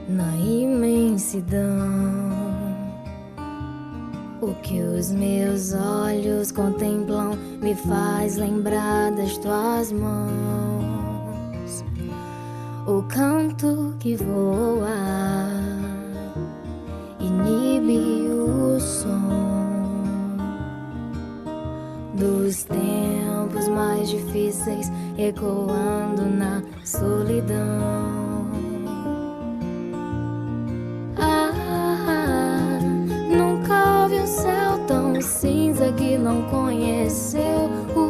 na imensidão, o que os meus olhos contemplam me faz lembrar das tuas mãos. O canto que voa inibe o som dos tempos mais difíceis ecoando na solidão. Ah, nunca houve um céu tão cinza que não conheceu o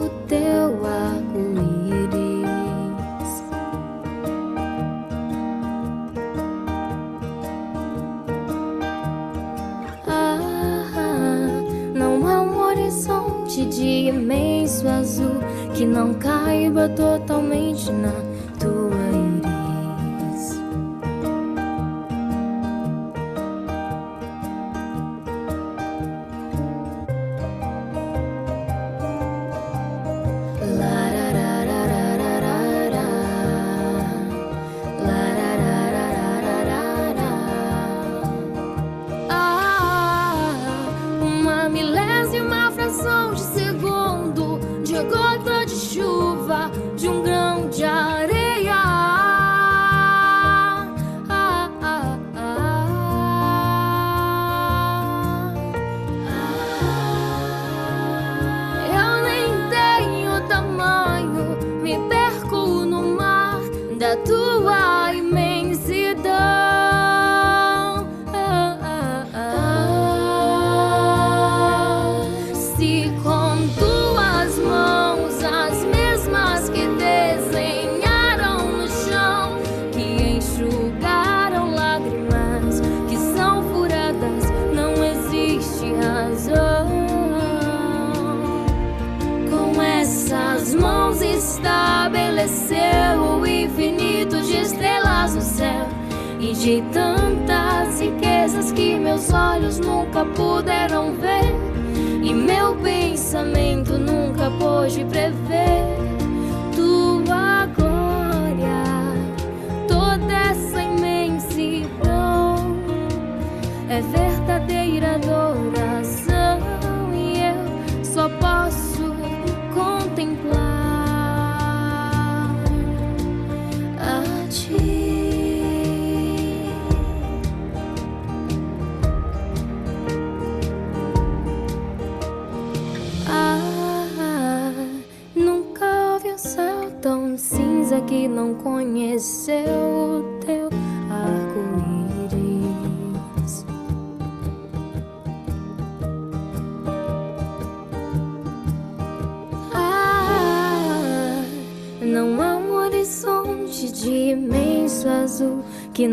de imenso azul que não caiba totalmente na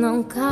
não cai.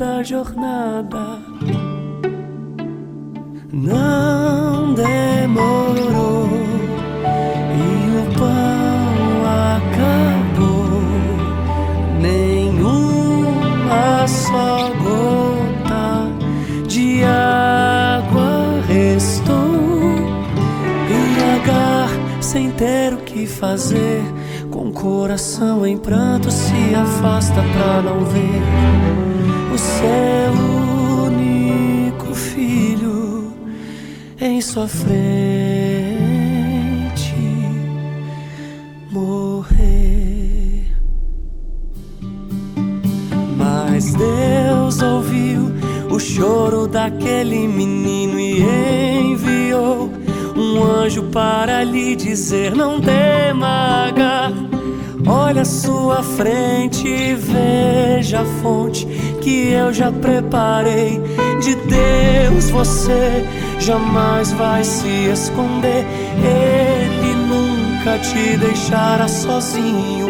Sobreviver toda a jornada. Não demorou e o pão acabou. Nenhuma só gota de água restou. E Agar, sem ter o que fazer, com o coração em pranto, se afasta pra não ver seu único filho em sua frente morrer. Mas Deus ouviu o choro daquele menino e enviou um anjo para lhe dizer: Não tema, Agar. Olha à sua frente e veja a fonte que eu já preparei. De Deus você jamais vai se esconder. Ele nunca te deixará sozinho.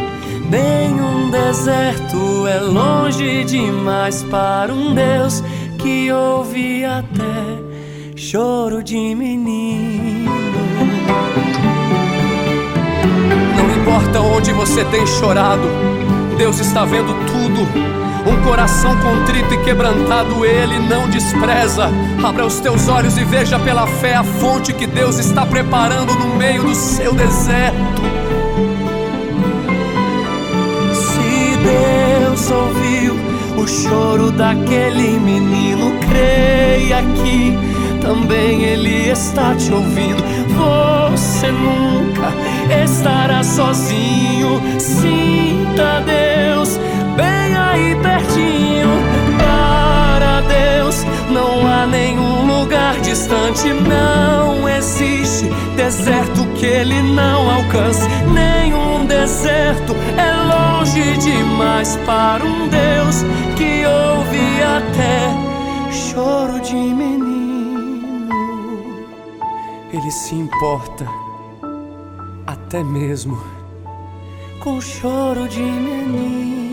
Nenhum deserto é longe demais para um Deus que ouve até choro de menino. Não importa onde você tem chorado, Deus está vendo tudo. Um coração contrito e quebrantado Ele não despreza. Abra os teus olhos e veja pela fé a fonte que Deus está preparando no meio do seu deserto. Se Deus ouviu o choro daquele menino, creia que também Ele está te ouvindo. Você nunca estará sozinho. Sinta Deus aí pertinho. Para Deus não há nenhum lugar distante, não existe deserto que Ele não alcance. Nenhum deserto é longe demais para um Deus que ouve até choro de menino. Ele se importa até mesmo com choro de menino.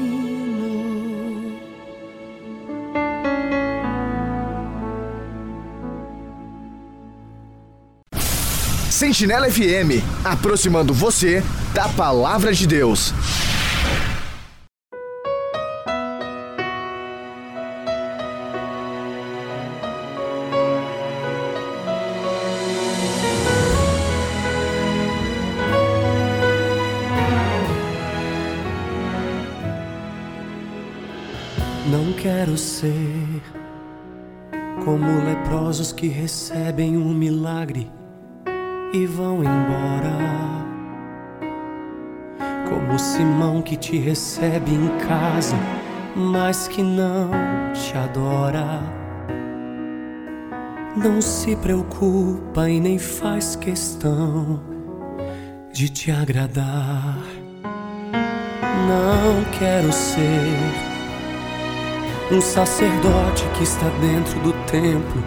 Sentinela FM, aproximando você da palavra de Deus. Não quero ser como leprosos que recebem um milagre e vão embora. Como Simão que te recebe em casa, mas que não te adora. Não se preocupa e nem faz questão de te agradar. Não quero ser um sacerdote que está dentro do templo,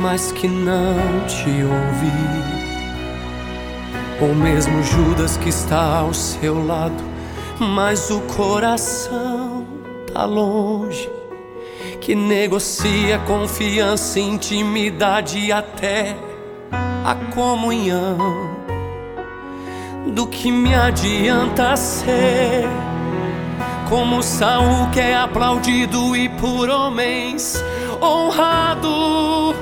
mas que não te ouve. Ou mesmo Judas que está ao seu lado, mas o coração tá longe. Que negocia confiança, intimidade e até a comunhão. Do que me adianta ser como Saul que é aplaudido e por homens honrado.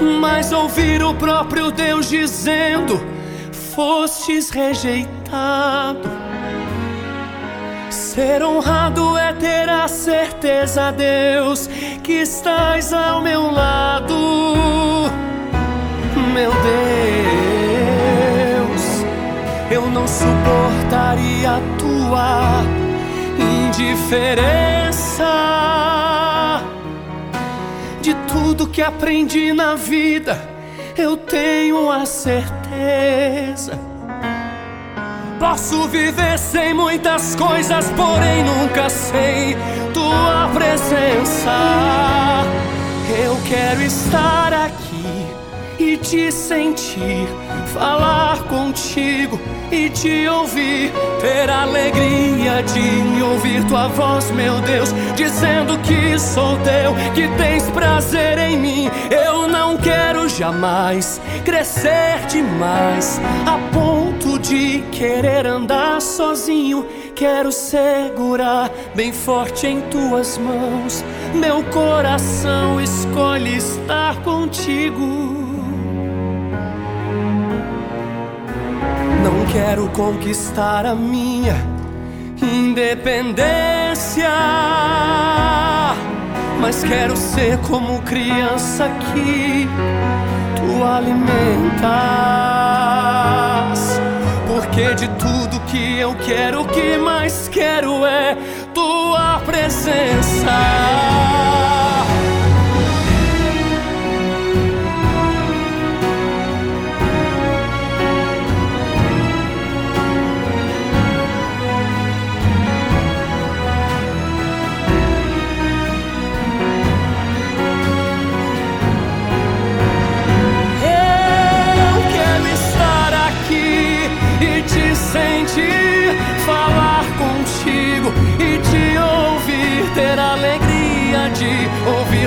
Mas ouvir o próprio Deus dizendo: Fostes rejeitado. Ser honrado é ter a certeza, Deus, que estás ao meu lado. Meu Deus, eu não suportaria a tua indiferença. Tudo que aprendi na vida, eu tenho a certeza. Posso viver sem muitas coisas, porém nunca sem tua presença. Eu quero estar aqui e te sentir, falar contigo e te ouvir, ter alegria de ouvir tua voz, meu Deus, dizendo que sou teu, que tens prazer em mim. Eu não quero jamais crescer demais a ponto de querer andar sozinho. Quero segurar bem forte em tuas mãos. Meu coração escolhe estar contigo. Quero conquistar a minha independência, mas quero ser como criança que tu alimentas. Porque de tudo que eu quero, o que mais quero é tua presença.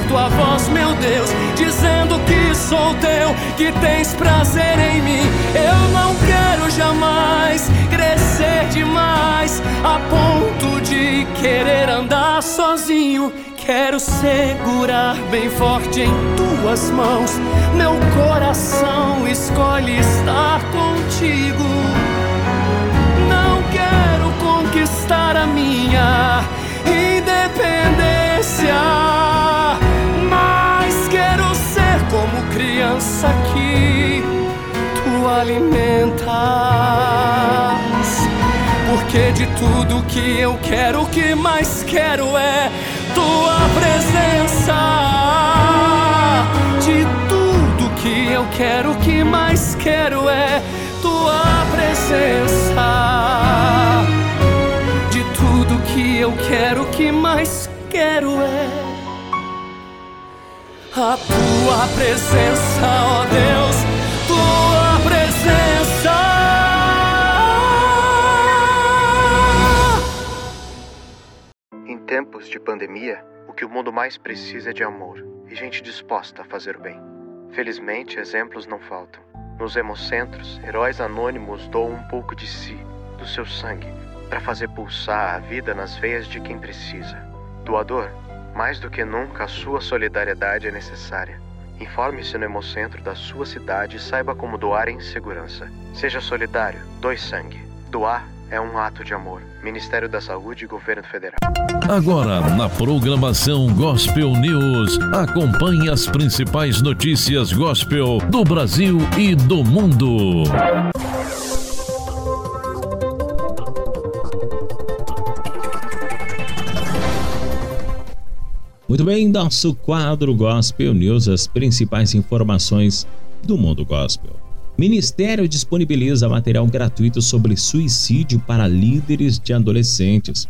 Ouvir tua voz, meu Deus, dizendo que sou teu, que tens prazer em mim. Eu não quero jamais crescer demais a ponto de querer andar sozinho. Quero segurar bem forte em tuas mãos. Meu coração escolhe estar contigo. Não quero conquistar a minha independência, que tu alimentas. Porque de tudo que eu quero, o que mais quero é tua presença. De tudo que eu quero, o que mais quero é tua presença. De tudo que eu quero, o que mais quero é a tua presença, ó Deus, tua presença. Em tempos de pandemia, o que o mundo mais precisa é de amor e gente disposta a fazer o bem. Felizmente, exemplos não faltam. Nos hemocentros, heróis anônimos doam um pouco de si, do seu sangue, para fazer pulsar a vida nas veias de quem precisa. Doador, mais do que nunca a sua solidariedade é necessária. Informe-se no hemocentro da sua cidade e saiba como doar em segurança. Seja solidário, doe sangue. Doar é um ato de amor. Ministério da Saúde e Governo Federal. Agora, na programação Gospel News, acompanhe as principais notícias gospel do Brasil e do mundo. Muito bem, nosso quadro Gospel News, as principais informações do mundo gospel. Ministério disponibiliza material gratuito sobre suicídio para líderes de adolescentes.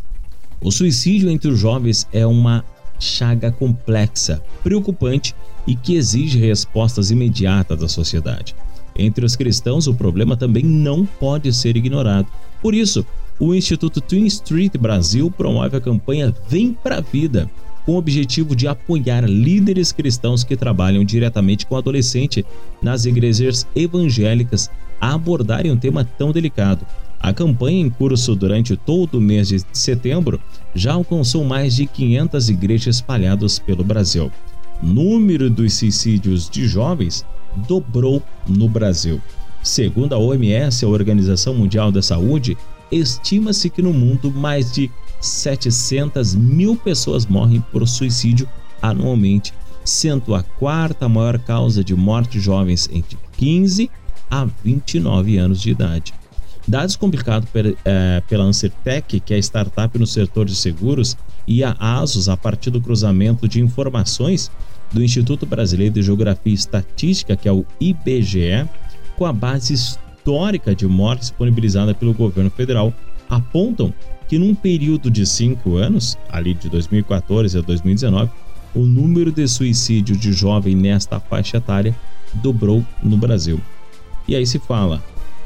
O suicídio entre os jovens é uma chaga complexa, preocupante e que exige respostas imediatas da sociedade. Entre os cristãos, o problema também não pode ser ignorado. Por isso, o Instituto Twin Street Brasil promove a campanha Vem Pra Vida, com o objetivo de apoiar líderes cristãos que trabalham diretamente com adolescente nas igrejas evangélicas a abordarem um tema tão delicado. A campanha em curso durante todo o mês de setembro já alcançou mais de 500 igrejas espalhadas pelo Brasil. O número dos suicídios de jovens dobrou no Brasil. Segundo a OMS, a Organização Mundial da Saúde, estima-se que no mundo mais de 700 mil pessoas morrem por suicídio anualmente, sendo a quarta maior causa de morte de jovens entre 15 a 29 anos de idade. Dados per, eh, pela Ancertec, que é a startup no setor de seguros, e a ASUS, a partir do cruzamento de informações do Instituto Brasileiro de Geografia e Estatística, que é o IBGE, com a base histórica de morte disponibilizada pelo governo federal, apontam que num período de cinco anos, ali de 2014 a 2019, o número de suicídio de jovem nesta faixa etária dobrou no Brasil. E aí se fala,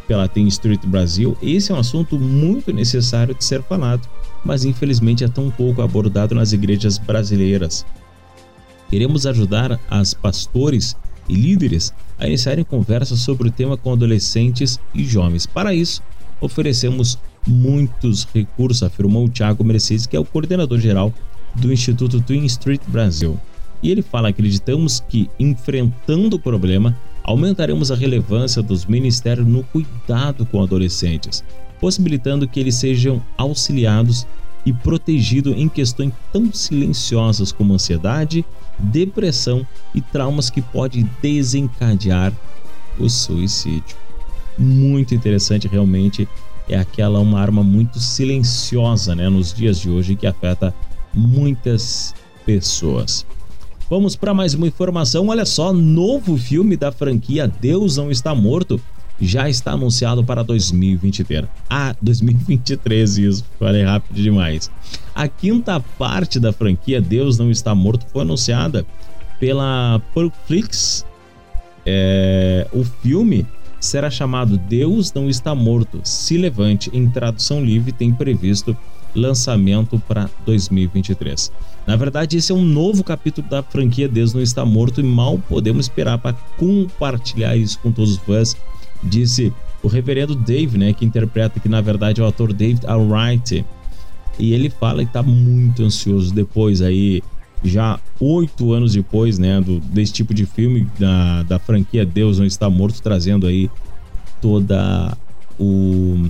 pela Team Street Brasil, esse é um assunto muito necessário de ser falado, mas infelizmente é tão pouco abordado nas igrejas brasileiras. Queremos ajudar as pastores e líderes a iniciarem conversas sobre o tema com adolescentes e jovens. Para isso, oferecemos muitos recursos, afirmou o Thiago Mercedes, que é o coordenador geral do Instituto Twin Street Brasil. E ele fala: acreditamos que, enfrentando o problema, aumentaremos a relevância dos ministérios no cuidado com adolescentes, possibilitando que eles sejam auxiliados e protegidos em questões tão silenciosas como ansiedade, depressão e traumas que podem desencadear o suicídio. Muito interessante, realmente é aquela uma arma muito silenciosa, né, nos dias de hoje que afeta muitas pessoas. Vamos para mais uma informação. Olha só, novo filme da franquia Deus Não Está Morto já está anunciado para 2023. Ah, 2023, isso. Falei rápido demais. A quinta parte da franquia Deus Não Está Morto foi anunciada pela Netflix. É, o filme será chamado Deus Não Está Morto, Se Levante. Em tradução livre, tem previsto lançamento para 2023. Na verdade, esse é um novo capítulo da franquia Deus Não Está Morto e mal podemos esperar para compartilhar isso com todos os fãs, disse o reverendo Dave, né, que interpreta que na verdade é o ator David Alright. E ele fala que está muito ansioso depois aí, já oito anos depois, né, do, desse tipo de filme da, da franquia Deus Não Está Morto, trazendo aí toda o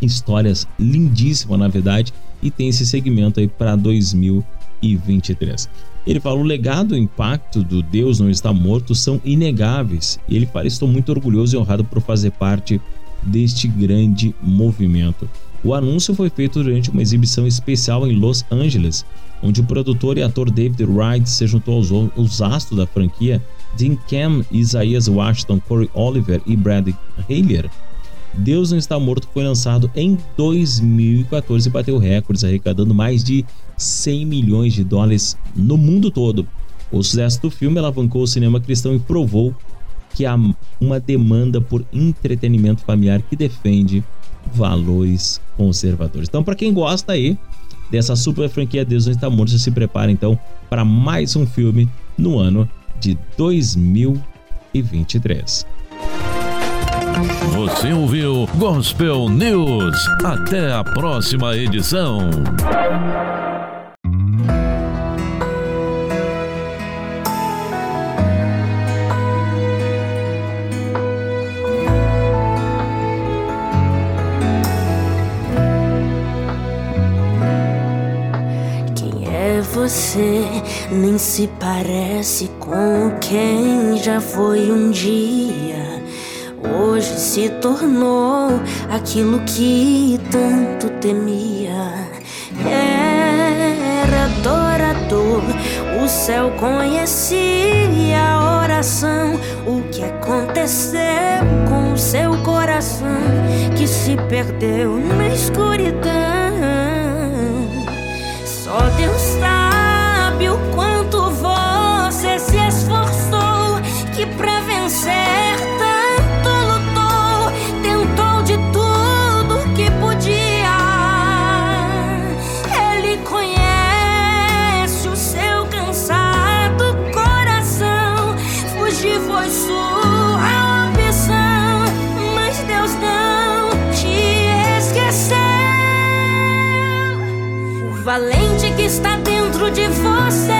histórias lindíssimas, na verdade, e tem esse segmento aí para 2023. Ele fala: o legado e o impacto do Deus não está morto são inegáveis. E ele fala: estou muito orgulhoso e honrado por fazer parte deste grande movimento. O anúncio foi feito durante uma exibição especial em Los Angeles, onde o produtor e ator David Wright se juntou aos, aos astros da franquia Dean Cam, Isaiah Washington, Corey Oliver e Brad Haller Deus Não Está Morto foi lançado em 2014 e bateu recordes, arrecadando mais de 100 milhões de dólares no mundo todo. O sucesso do filme alavancou o cinema cristão e provou que há uma demanda por entretenimento familiar que defende valores conservadores. Então, para quem gosta aí dessa super franquia Deus Não Está Morto, se prepara então para mais um filme no ano de 2023. Você ouviu Gospel News. Até a próxima edição. Você nem se parece com quem já foi um dia. Hoje se tornou aquilo que tanto temia. Era adorador, o céu conhecia a oração. O que aconteceu com o seu coração que se perdeu na escuridão? Só Deus sabe Tanto Lutou, tentou de tudo que podia. Ele conhece o seu cansado coração. Fugir foi sua opção, mas Deus não te esqueceu. O valente que está dentro de você.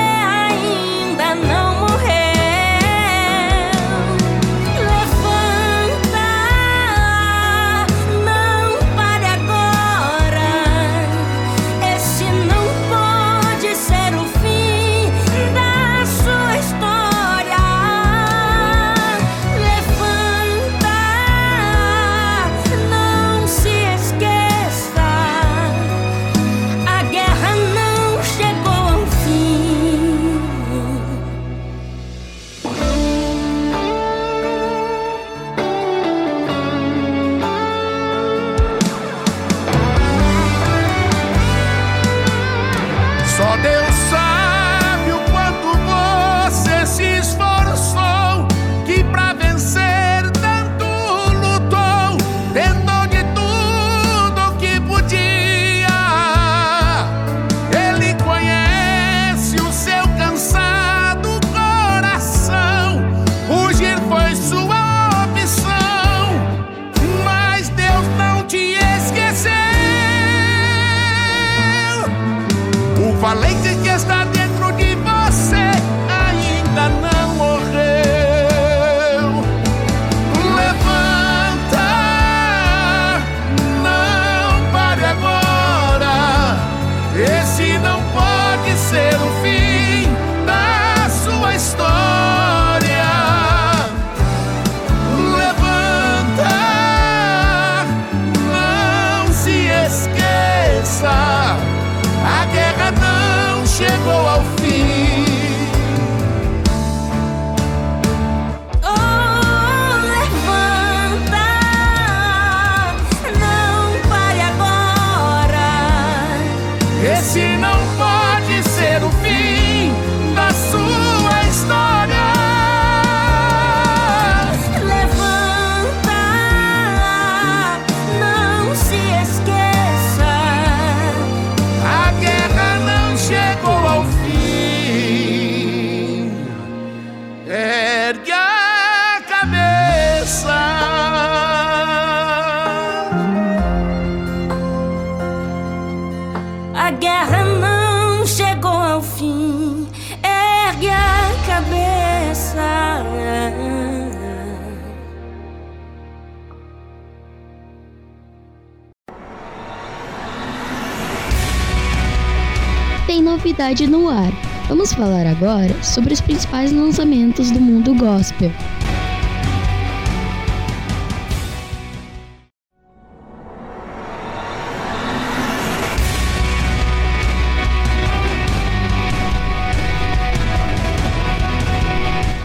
Novidade no ar. Vamos falar agora sobre os principais lançamentos do mundo gospel.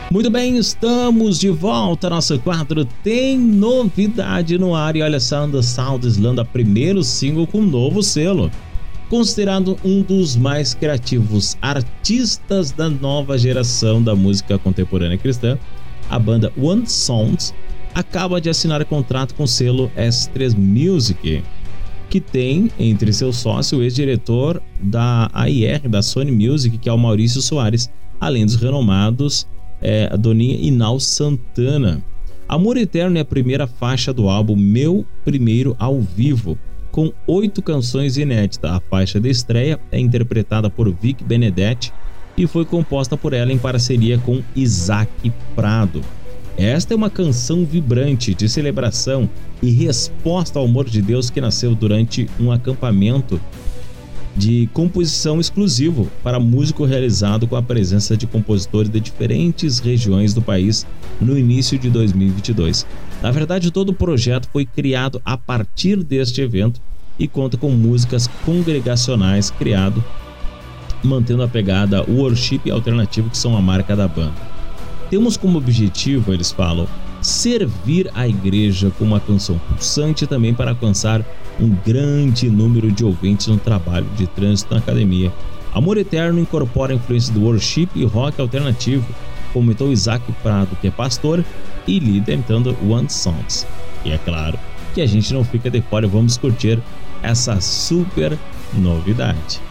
Muito bem, estamos de volta. Nosso quadro tem novidade no ar. E olha só, anda Sounds lança primeiro single com novo selo. Considerado um dos mais criativos artistas da nova geração da música contemporânea cristã, a banda One Sounds acaba de assinar contrato com o selo S3 Music, que tem entre seu sócio o ex-diretor da AIR, da Sony Music, que é o Maurício Soares, além dos renomados é, a Doninha Inal Santana. Amor Eterno é a primeira faixa do álbum Meu Primeiro ao Vivo, com oito canções inéditas. A faixa de estreia é interpretada por Vic Benedetti e foi composta por ela em parceria com Isaac Prado. Esta é uma canção vibrante de celebração e resposta ao amor de Deus que nasceu durante um acampamento de composição exclusivo para músico realizado com a presença de compositores de diferentes regiões do país no início de 2022. Na verdade, todo o projeto foi criado a partir deste evento e conta com músicas congregacionais criado mantendo a pegada worship alternativo que são a marca da banda. Temos como objetivo, eles falam, servir a igreja com uma canção pulsante também para alcançar um grande número de ouvintes no trabalho de trânsito na academia. Amor Eterno incorpora influências do worship e rock alternativo, comentou Isaac Prado, que é pastor e líder então do One Songs. E é claro que a gente não fica de fora, vamos curtir essa super novidade.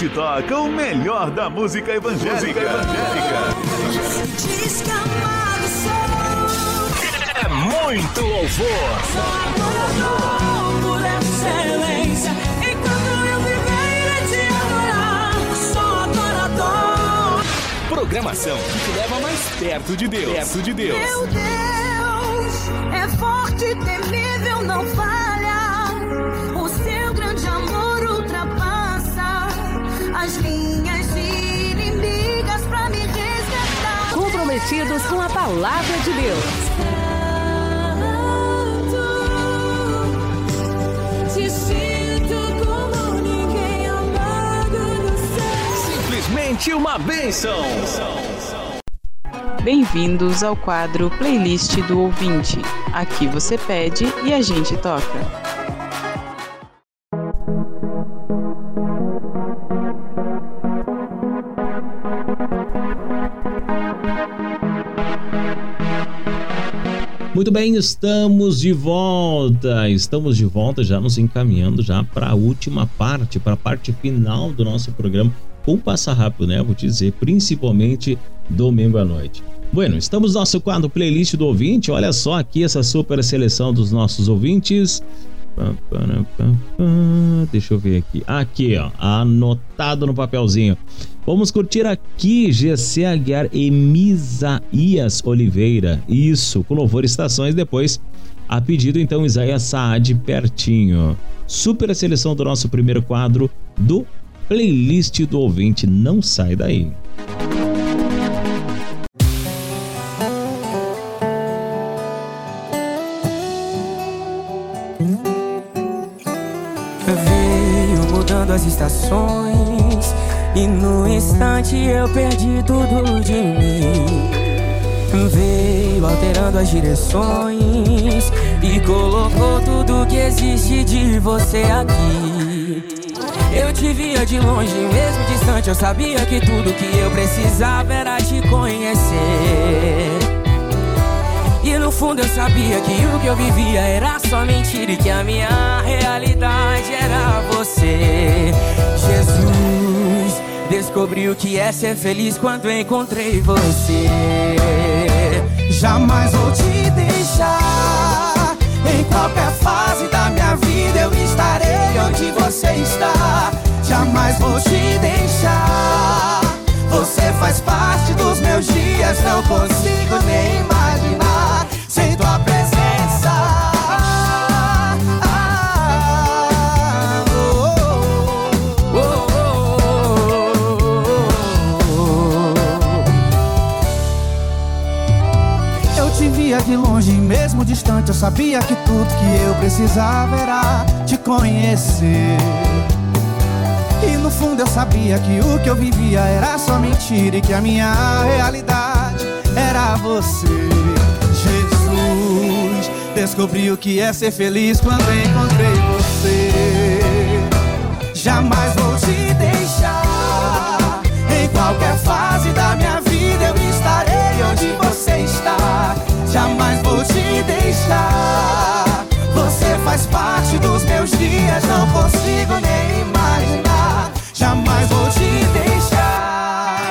te toca o melhor da música evangélica. Música evangélica. É muito louvor. Por excelência. Programação que te leva mais perto de Deus. Perto de Deus. Meu Deus é forte, e temido. Conectados com a palavra de Deus. Te sinto como ninguém amado no céu. Simplesmente uma bênção. Bem-vindos ao quadro Playlist do Ouvinte. Aqui você pede e a gente toca. Bem, estamos de volta. Estamos de volta, já nos encaminhando já para a última parte, para a parte final do nosso programa. Com passa rápido, né? Vou te dizer, principalmente domingo à noite. Bueno, estamos no nosso quadro playlist do ouvinte. Olha só aqui essa super seleção dos nossos ouvintes. Deixa eu ver aqui. Aqui, ó, anotado no papelzinho. Vamos curtir aqui GC Aguiar e Misaías Oliveira. Isso, com louvor estações depois. A pedido então Isaías Saad pertinho. Super seleção do nosso primeiro quadro do playlist do ouvinte. Não sai daí. Instante eu perdi tudo de mim. Veio alterando as direções E colocou tudo que existe de você aqui. Eu te via de longe, mesmo distante Eu sabia que tudo que eu precisava era te conhecer. E no fundo eu sabia que o que eu vivia era só mentira e que a minha realidade era você. Jesus, descobri o que é ser feliz quando encontrei você. Jamais vou te deixar. Em qualquer fase da minha vida eu estarei onde você está. Jamais vou te deixar. Você faz parte dos meus dias, não consigo nem imaginar mesmo distante, eu sabia que tudo que eu precisava era te conhecer. E no fundo eu sabia que o que eu vivia era só mentira e que a minha realidade era você. Jesus, descobri o que é ser feliz quando encontrei você. Jamais vou te deixar. Em qualquer fase da minha vida eu estarei onde você está. Jamais vou te deixar. Você faz parte dos meus dias, não consigo nem imaginar. Jamais vou te deixar.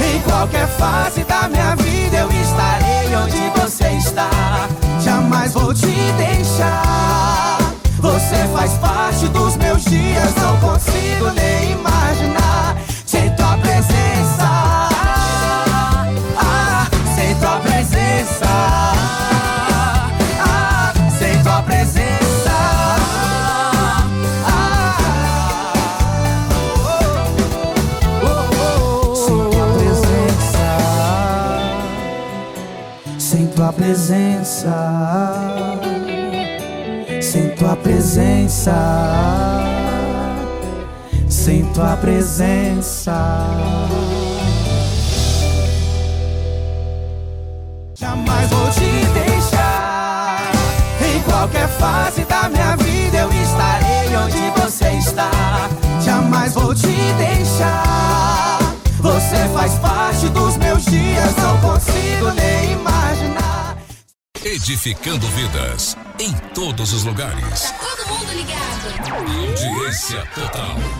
Em qualquer fase da minha vida eu estarei onde você está. Jamais vou te deixar. Você faz parte dos meus dias, não consigo nem imaginar. Presença, tua presença, sem tua presença. Jamais vou te deixar. Em qualquer fase da minha vida eu estarei onde você está. Jamais vou te deixar. Você faz parte dos meus dias, não consigo nem imaginar. Edificando vidas em todos os lugares. Todo mundo ligado. Audiência total.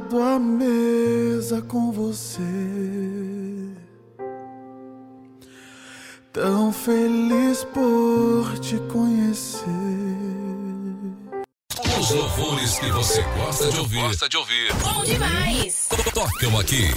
Sentado à mesa com você. Tão feliz por te conhecer. Os louvores que você gosta de ouvir. Gosta de ouvir. Bom demais. Tocam aqui.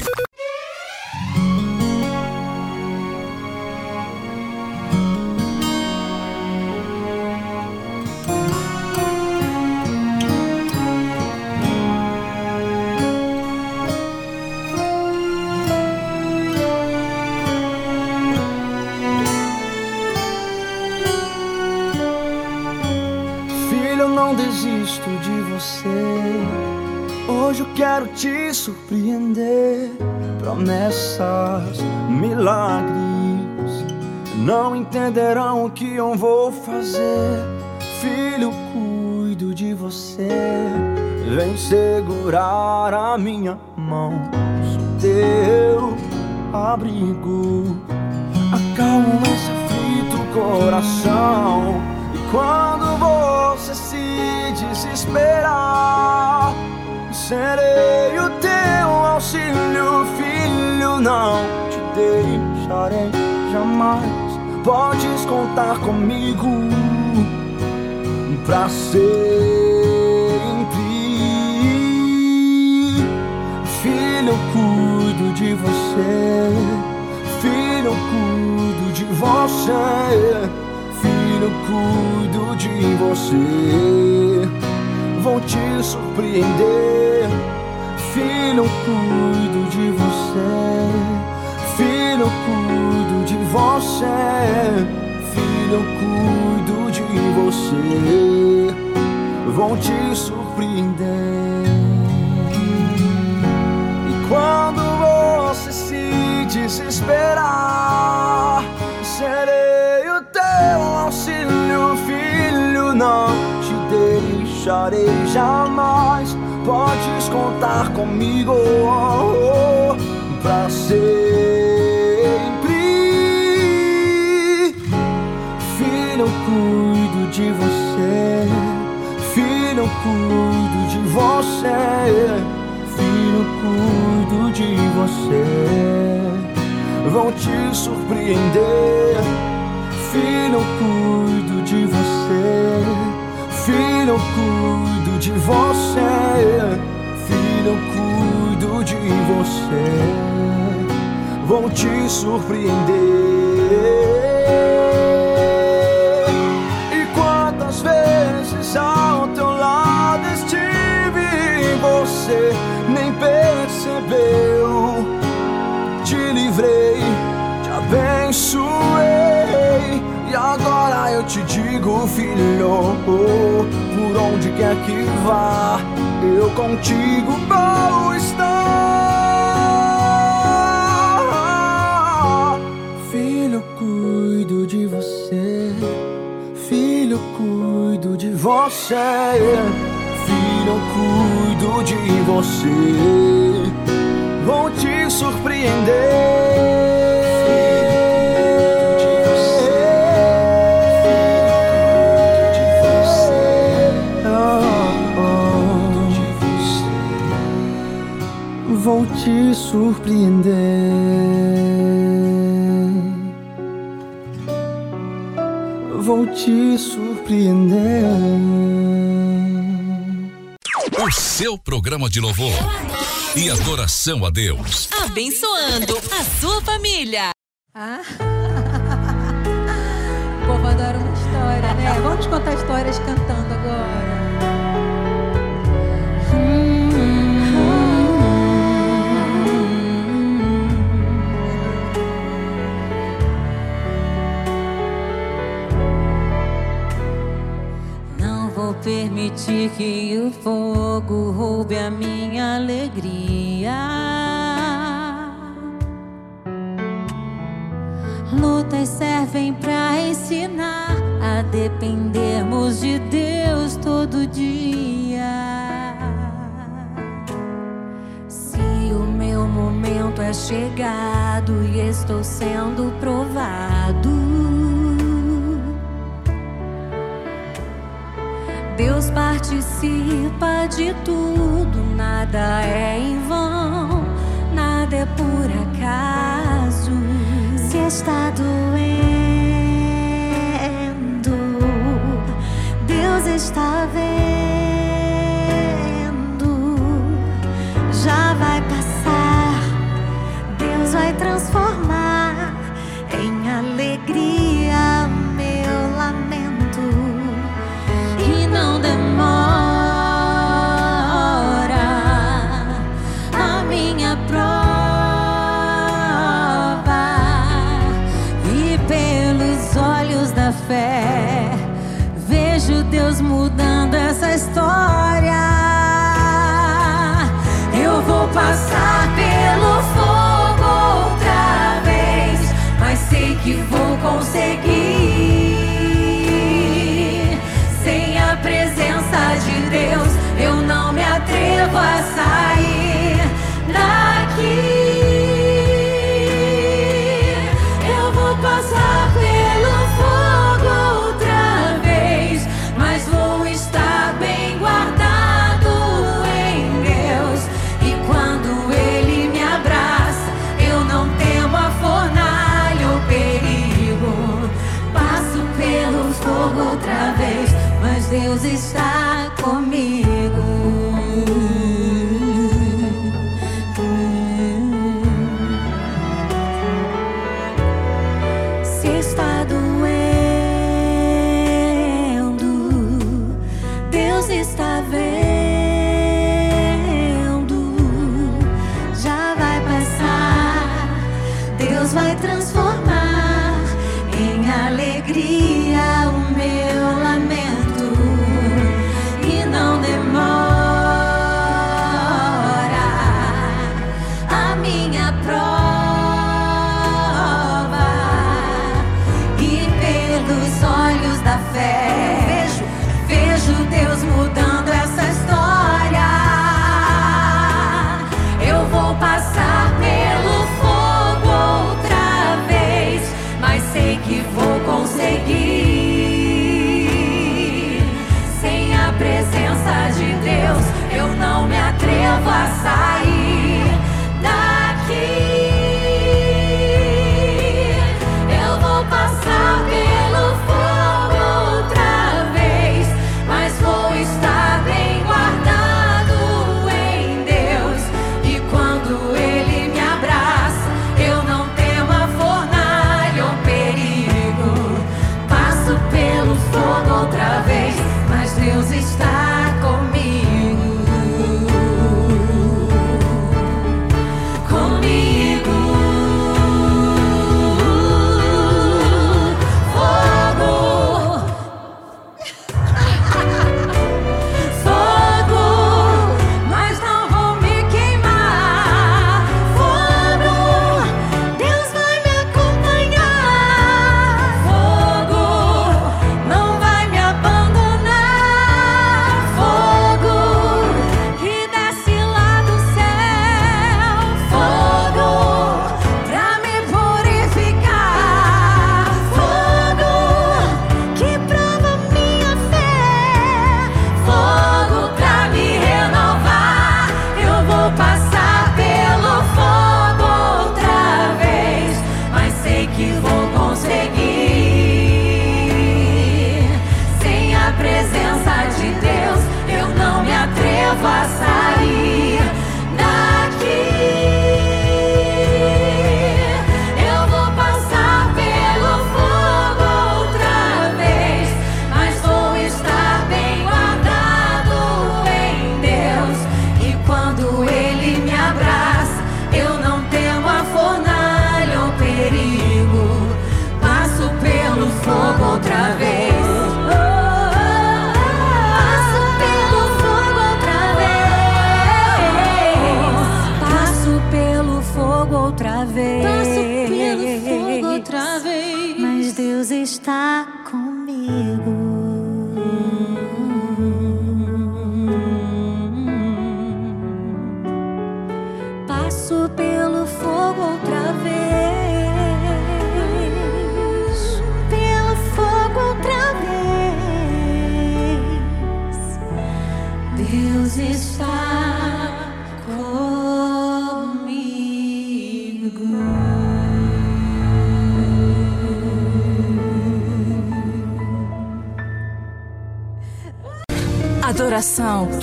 Promessas, milagres. Não entenderão o que eu vou fazer. Filho, cuido de você. Vem segurar a minha mão. Sou teu abrigo. Acalma esse aflito coração. E quando você se desesperar, serei o teu auxílio, filho. Não te deixarei jamais. Podes contar comigo pra sempre. Filho, eu cuido de você. Filho, eu cuido de você. Filho, eu cuido de você. Vou te surpreender. Filho, eu cuido de você. Filho, eu cuido de você. Filho, eu cuido de você. Vou te surpreender. E quando você se desesperar, serei o teu auxílio, filho. Não te deixarei jamais. Podes contar comigo oh, oh, pra sempre. Filho, eu cuido de você. Filho, eu cuido de você. Filho, eu cuido de você. Vão te surpreender. Filho, eu cuido de você. Filho, eu cuido de você. Filho, eu cuido de você. Vou te surpreender. E agora eu te digo, filho, por onde quer que vá, eu contigo vou estar. Filho, eu cuido de você. Filho, eu cuido de você. Filho, eu cuido de você. Vou te surpreender. Te surpreender. Vou te surpreender. O seu programa de louvor e adoração a Deus. Abençoando a sua família. Ah. O povo adora uma história, né? Vamos contar histórias cantando agora. Permitir que o fogo roube a minha alegria. Lutas servem para ensinar a dependermos de Deus todo dia. Se o meu momento é chegado e estou sendo provado. Deus participa de tudo, nada é em vão, nada é por acaso. Se está doendo, Deus está vendo, já vai passar, Deus vai transformar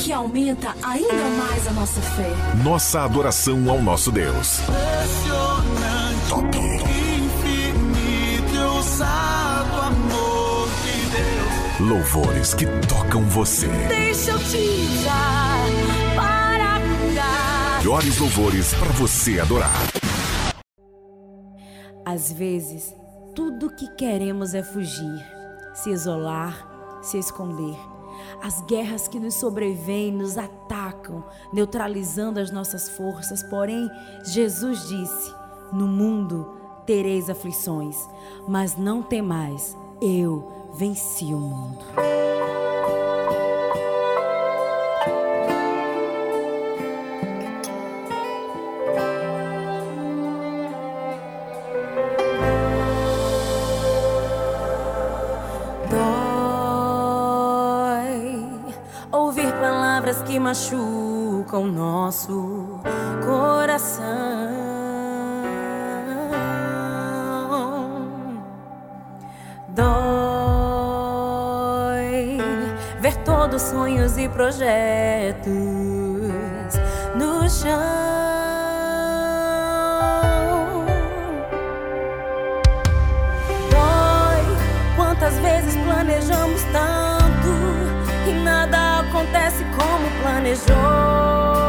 que aumenta ainda mais a nossa fé. Nossa adoração ao nosso Deus. Top. Infinito ousado amor de Deus. Louvores que tocam você. Deixa eu te dar para curar. Melhores louvores para você adorar. Às vezes, tudo o que queremos é fugir, se isolar, se esconder. As guerras que nos sobrevêm nos atacam, neutralizando as nossas forças. Porém, Jesus disse: No mundo tereis aflições, mas não temais, eu venci o mundo. Machucam nosso coração. Dói ver todos sonhos e projetos no chão. Acontece como planejou.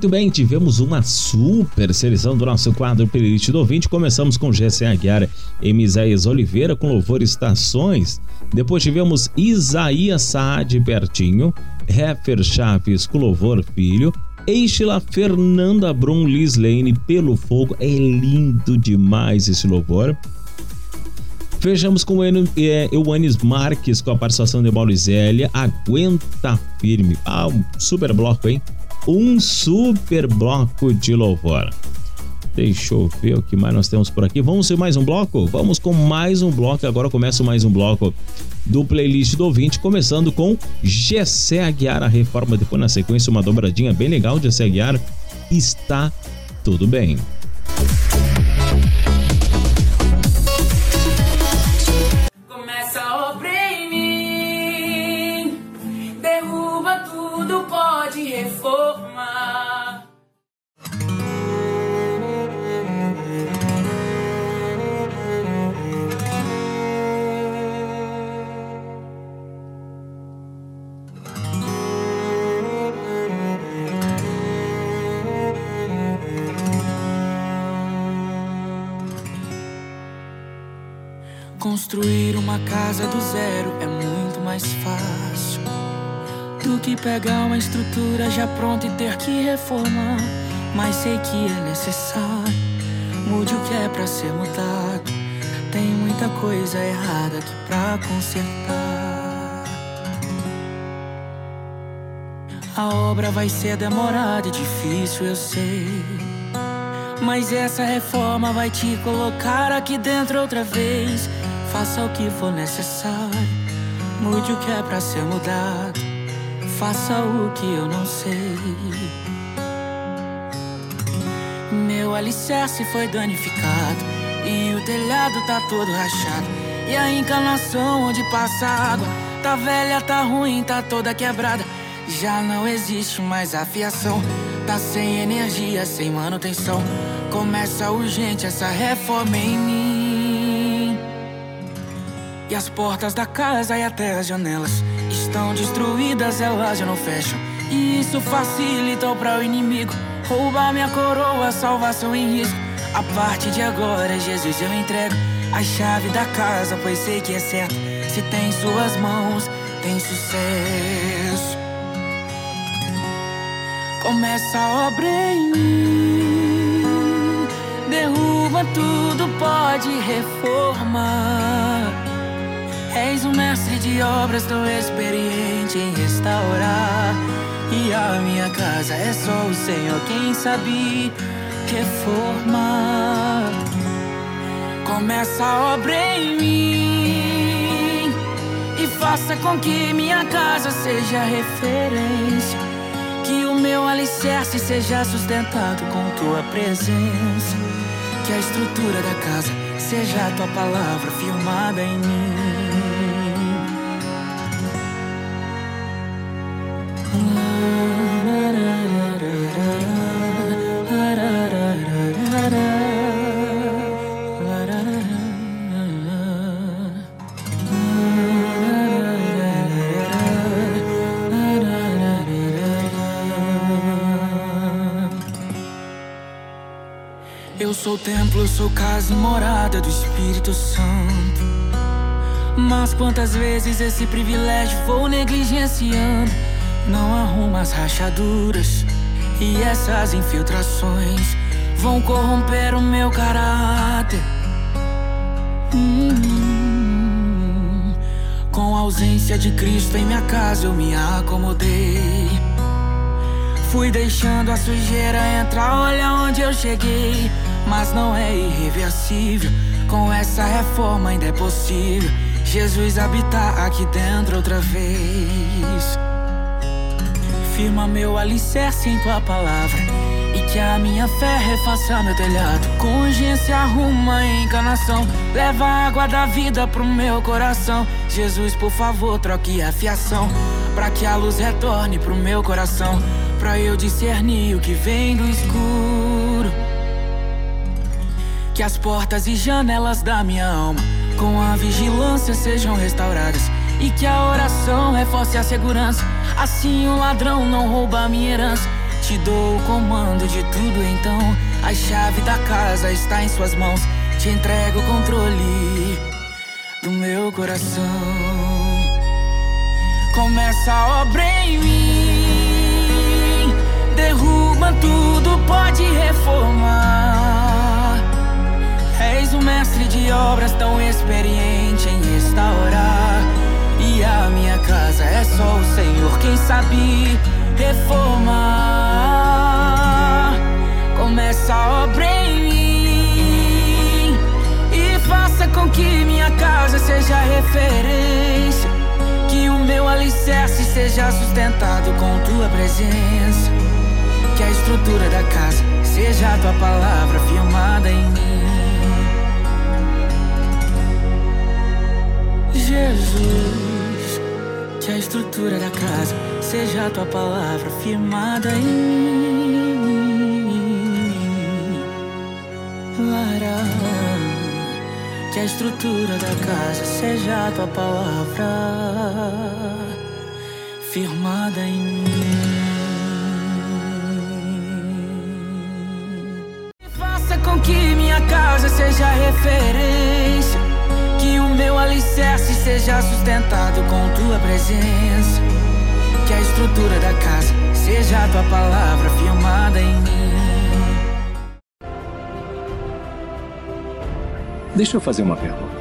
Muito bem, tivemos uma super seleção do nosso quadro Playlist do ouvinte. Começamos com Gessé Aguiar e Miséias Oliveira com louvor Estações. Depois tivemos Isaías Saad Pertinho, Heffer Chaves com louvor Filho, Eixila Fernanda Brum Lislane pelo Fogo. É lindo demais esse louvor. Fechamos com é, Euanes Marques com a participação de Zélia. Aguenta firme. Ah, um super bloco, hein? Um super bloco de louvor. Deixa eu ver o que mais nós temos por aqui. Vamos ter mais um bloco? Vamos com mais um bloco. Agora começa mais um bloco do playlist do ouvinte, começando com Gessé Aguiar, a reforma. Depois, na sequência, uma dobradinha bem legal de Gessé Aguiar. Está tudo bem. Uma casa do zero é muito mais fácil do que pegar uma estrutura já pronta e ter que reformar. Mas sei que é necessário, mude o que é pra ser mudado. Tem muita coisa errada aqui pra consertar. A obra vai ser demorada e difícil, eu sei. Mas essa reforma vai te colocar aqui dentro outra vez. Faça o que for necessário, mude o que é pra ser mudado. Faça o que eu não sei. Meu alicerce foi danificado e o telhado tá todo rachado. E a encanação onde passa água tá velha, tá ruim, tá toda quebrada. Já não existe mais a fiação, tá sem energia, sem manutenção. Começa urgente essa reforma em mim. E as portas da casa e até as janelas estão destruídas, elas já não fecham. E isso facilita para o inimigo roubar minha coroa, salvação em risco. A partir de agora, Jesus, eu entrego a chave da casa, pois sei que é certo. Se tem em suas mãos, tem sucesso. Começa a obra em mim, derruba tudo, pode reformar. És um mestre de obras tão experiente em restaurar. E a minha casa é só o Senhor quem sabe reformar. Começa a obra em mim e faça com que minha casa seja referência. Que o meu alicerce seja sustentado com tua presença. Que a estrutura da casa seja a tua palavra firmada em mim. Eu sou templo, sou casa e morada do Espírito Santo. Mas quantas vezes esse privilégio vou negligenciando? Não arrumo as rachaduras e essas infiltrações vão corromper o meu caráter. Hum, com a ausência de Cristo em minha casa eu me acomodei. Fui deixando a sujeira entrar, olha onde eu cheguei. Mas não é irreversível, com essa reforma ainda é possível. Jesus habitar aqui dentro outra vez. Firma meu alicerce em tua palavra. E que a minha fé refaça meu telhado. Com urgência arruma a encanação. Leva a água da vida pro meu coração. Jesus, por favor, troque a fiação. Pra que a luz retorne pro meu coração. Pra eu discernir o que vem do escuro. Que as portas e janelas da minha alma, com a vigilância, sejam restauradas. E que a oração reforce a segurança. Assim o ladrão não rouba a minha herança. te dou o comando de tudo, então a chave da casa está em suas mãos. Te entrego o controle do meu coração. Começa a obra em mim, derruba tudo, pode reformar. És um mestre de obras tão experiente em restaurar. A minha casa é só o Senhor quem sabe reformar. Começa a obra em mim e faça com que minha casa seja referência. Que o meu alicerce seja sustentado com tua presença. Que a estrutura da casa seja a tua palavra firmada em mim. Jesus, a estrutura da casa seja a tua palavra firmada em mim. Lara, que a estrutura da casa seja a tua palavra firmada em mim. Faça com que minha casa seja referência. Alicerce seja sustentado com tua presença. Que a estrutura da casa seja a tua palavra firmada em mim. Deixa eu fazer uma pergunta.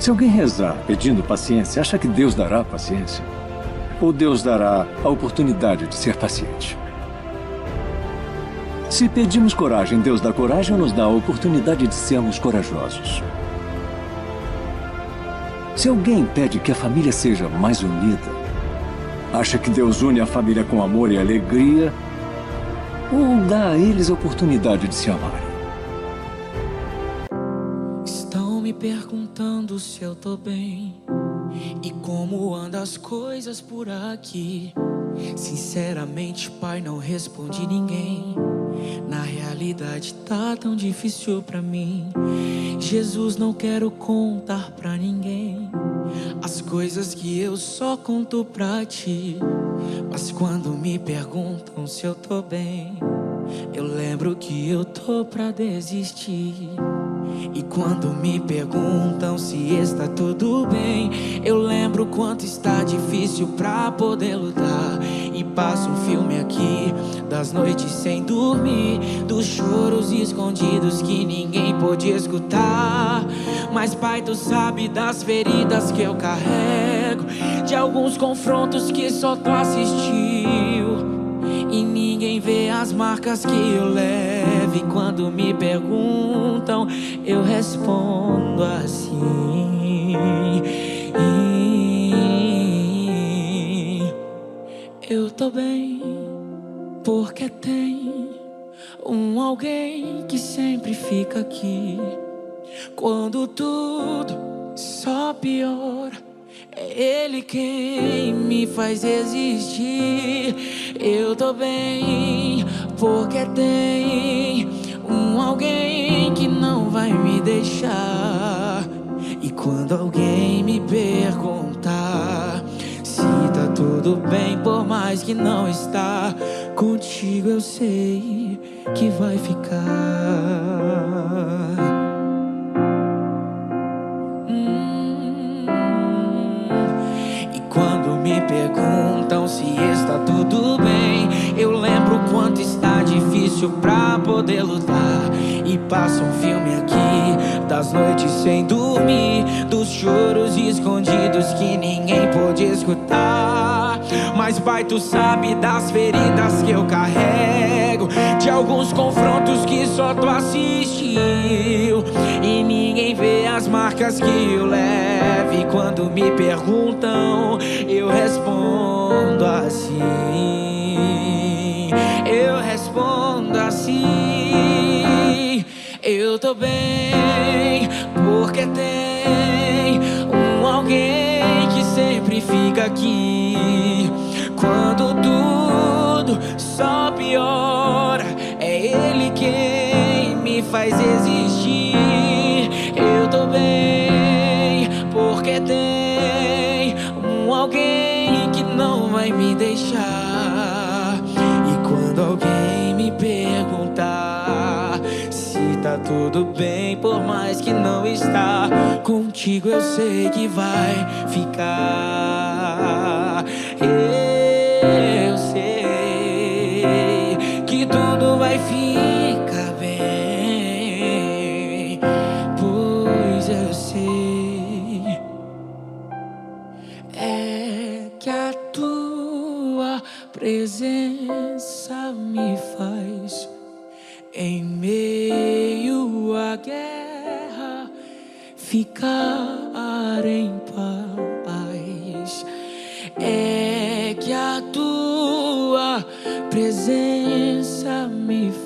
Se alguém rezar pedindo paciência, acha que Deus dará paciência? Ou Deus dará a oportunidade de ser paciente? Se pedimos coragem, Deus dá coragem ou nos dá a oportunidade de sermos corajosos? Se alguém pede que a família seja mais unida, acha que Deus une a família com amor e alegria ou dá a eles a oportunidade de se amarem? Estão me perguntando se eu tô bem e como andam as coisas por aqui. Sinceramente, pai, não respondi ninguém. Na realidade, tá tão difícil pra mim. Jesus, não quero contar pra ninguém as coisas que eu só conto pra ti. Mas quando me perguntam se eu tô bem, eu lembro que eu tô pra desistir. E quando me perguntam se está tudo bem, eu lembro quanto está difícil pra poder lutar. E passo um filme aqui das noites sem dormir, dos choros escondidos que ninguém pôde escutar. Mas pai, tu sabe das feridas que eu carrego, de alguns confrontos que só tu assistiu. E ninguém vê as marcas que eu levo. E quando me perguntam, eu respondo assim. Eu tô bem, porque tem um alguém que sempre fica aqui. Quando tudo só piora. É Ele quem me faz existir. Eu tô bem, porque tem um alguém que não vai me deixar. E quando alguém me perguntar tá tudo bem, por mais que não está, contigo eu sei que vai ficar. Perguntam se está tudo bem, eu lembro quanto está difícil pra poder lutar. E passa um filme aqui das noites sem dormir, dos choros escondidos que ninguém pôde escutar. Mas pai, tu sabe das feridas que eu carrego, de alguns confrontos que só tu assistiu. E ninguém vê as marcas que eu levo. E quando me perguntam, eu respondo assim. Eu respondo assim. Eu tô bem, porque tem um alguém que sempre fica aqui quando tudo só piora. É Ele quem me faz existir. Eu tô bem, porque tem um alguém que não vai me deixar. E quando alguém me perguntar se tá tudo bem, por mais que não está, contigo eu sei que vai ficar. Yeah. Ficar em paz. É que a tua presença me faz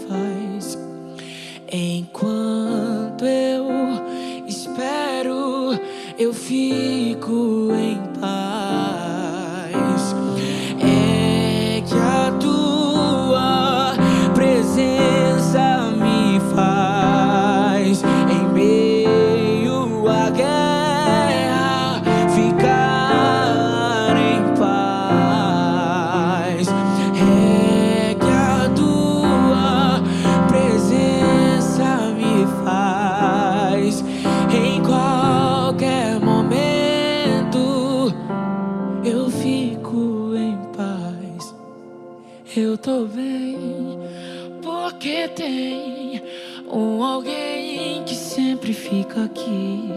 aqui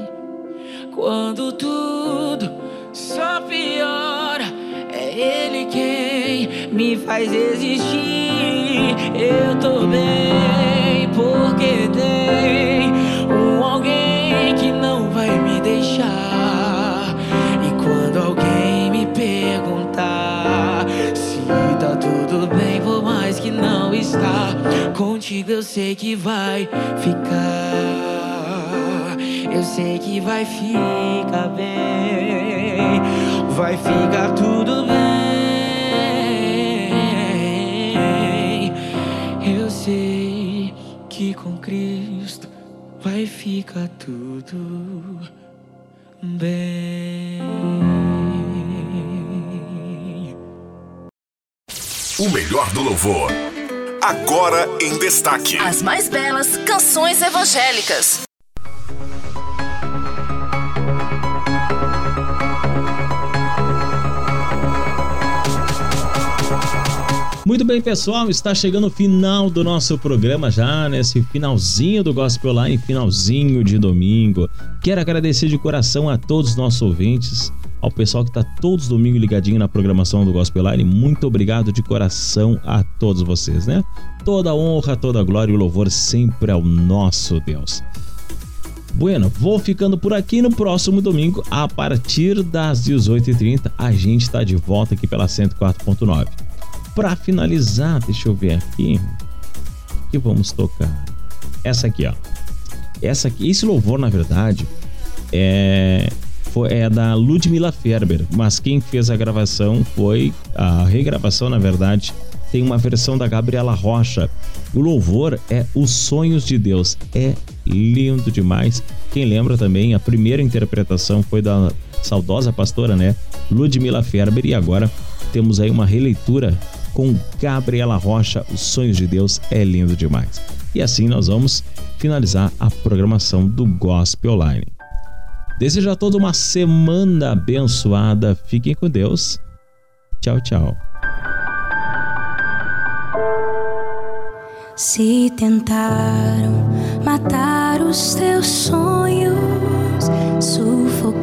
quando tudo só piora. É ele quem me faz existir. Eu tô bem porque tem um alguém que não vai me deixar. E quando alguém me perguntar se tá tudo bem, por mais que não está contigo, eu sei que vai ficar. Eu sei que vai ficar bem, vai ficar tudo bem. Eu sei que com Cristo vai ficar tudo bem. O melhor do louvor. Agora em destaque. As mais belas canções evangélicas. Muito bem, pessoal, está chegando o final do nosso programa já, nesse finalzinho do Gospel Line, finalzinho de domingo. Quero agradecer de coração a todos os nossos ouvintes, ao pessoal que está todos domingo ligadinho na programação do Gospel Line. Muito obrigado de coração a todos vocês, né? Toda honra, toda glória e louvor sempre ao nosso Deus. Bueno, vou ficando por aqui no próximo domingo, a partir das 18h30, a gente está de volta aqui pela 104.9. Para finalizar, deixa eu ver aqui. Que vamos tocar? Essa aqui, ó. Essa aqui, esse louvor, na verdade, é, foi, é da Ludmilla Ferber, mas quem fez a gravação foi a regravação, na verdade, tem uma versão da Gabriela Rocha. O louvor é Os Sonhos de Deus. É lindo demais. Quem lembra também, a primeira interpretação foi da saudosa pastora, né? Ludmilla Ferber. E agora temos aí uma releitura com Gabriela Rocha. Os Sonhos de Deus é lindo demais. E assim nós vamos finalizar a programação do Gospel Online. Desejo a todos uma semana abençoada. Fiquem com Deus. Tchau, tchau. Se tentaram matar os teus sonhos, sufocando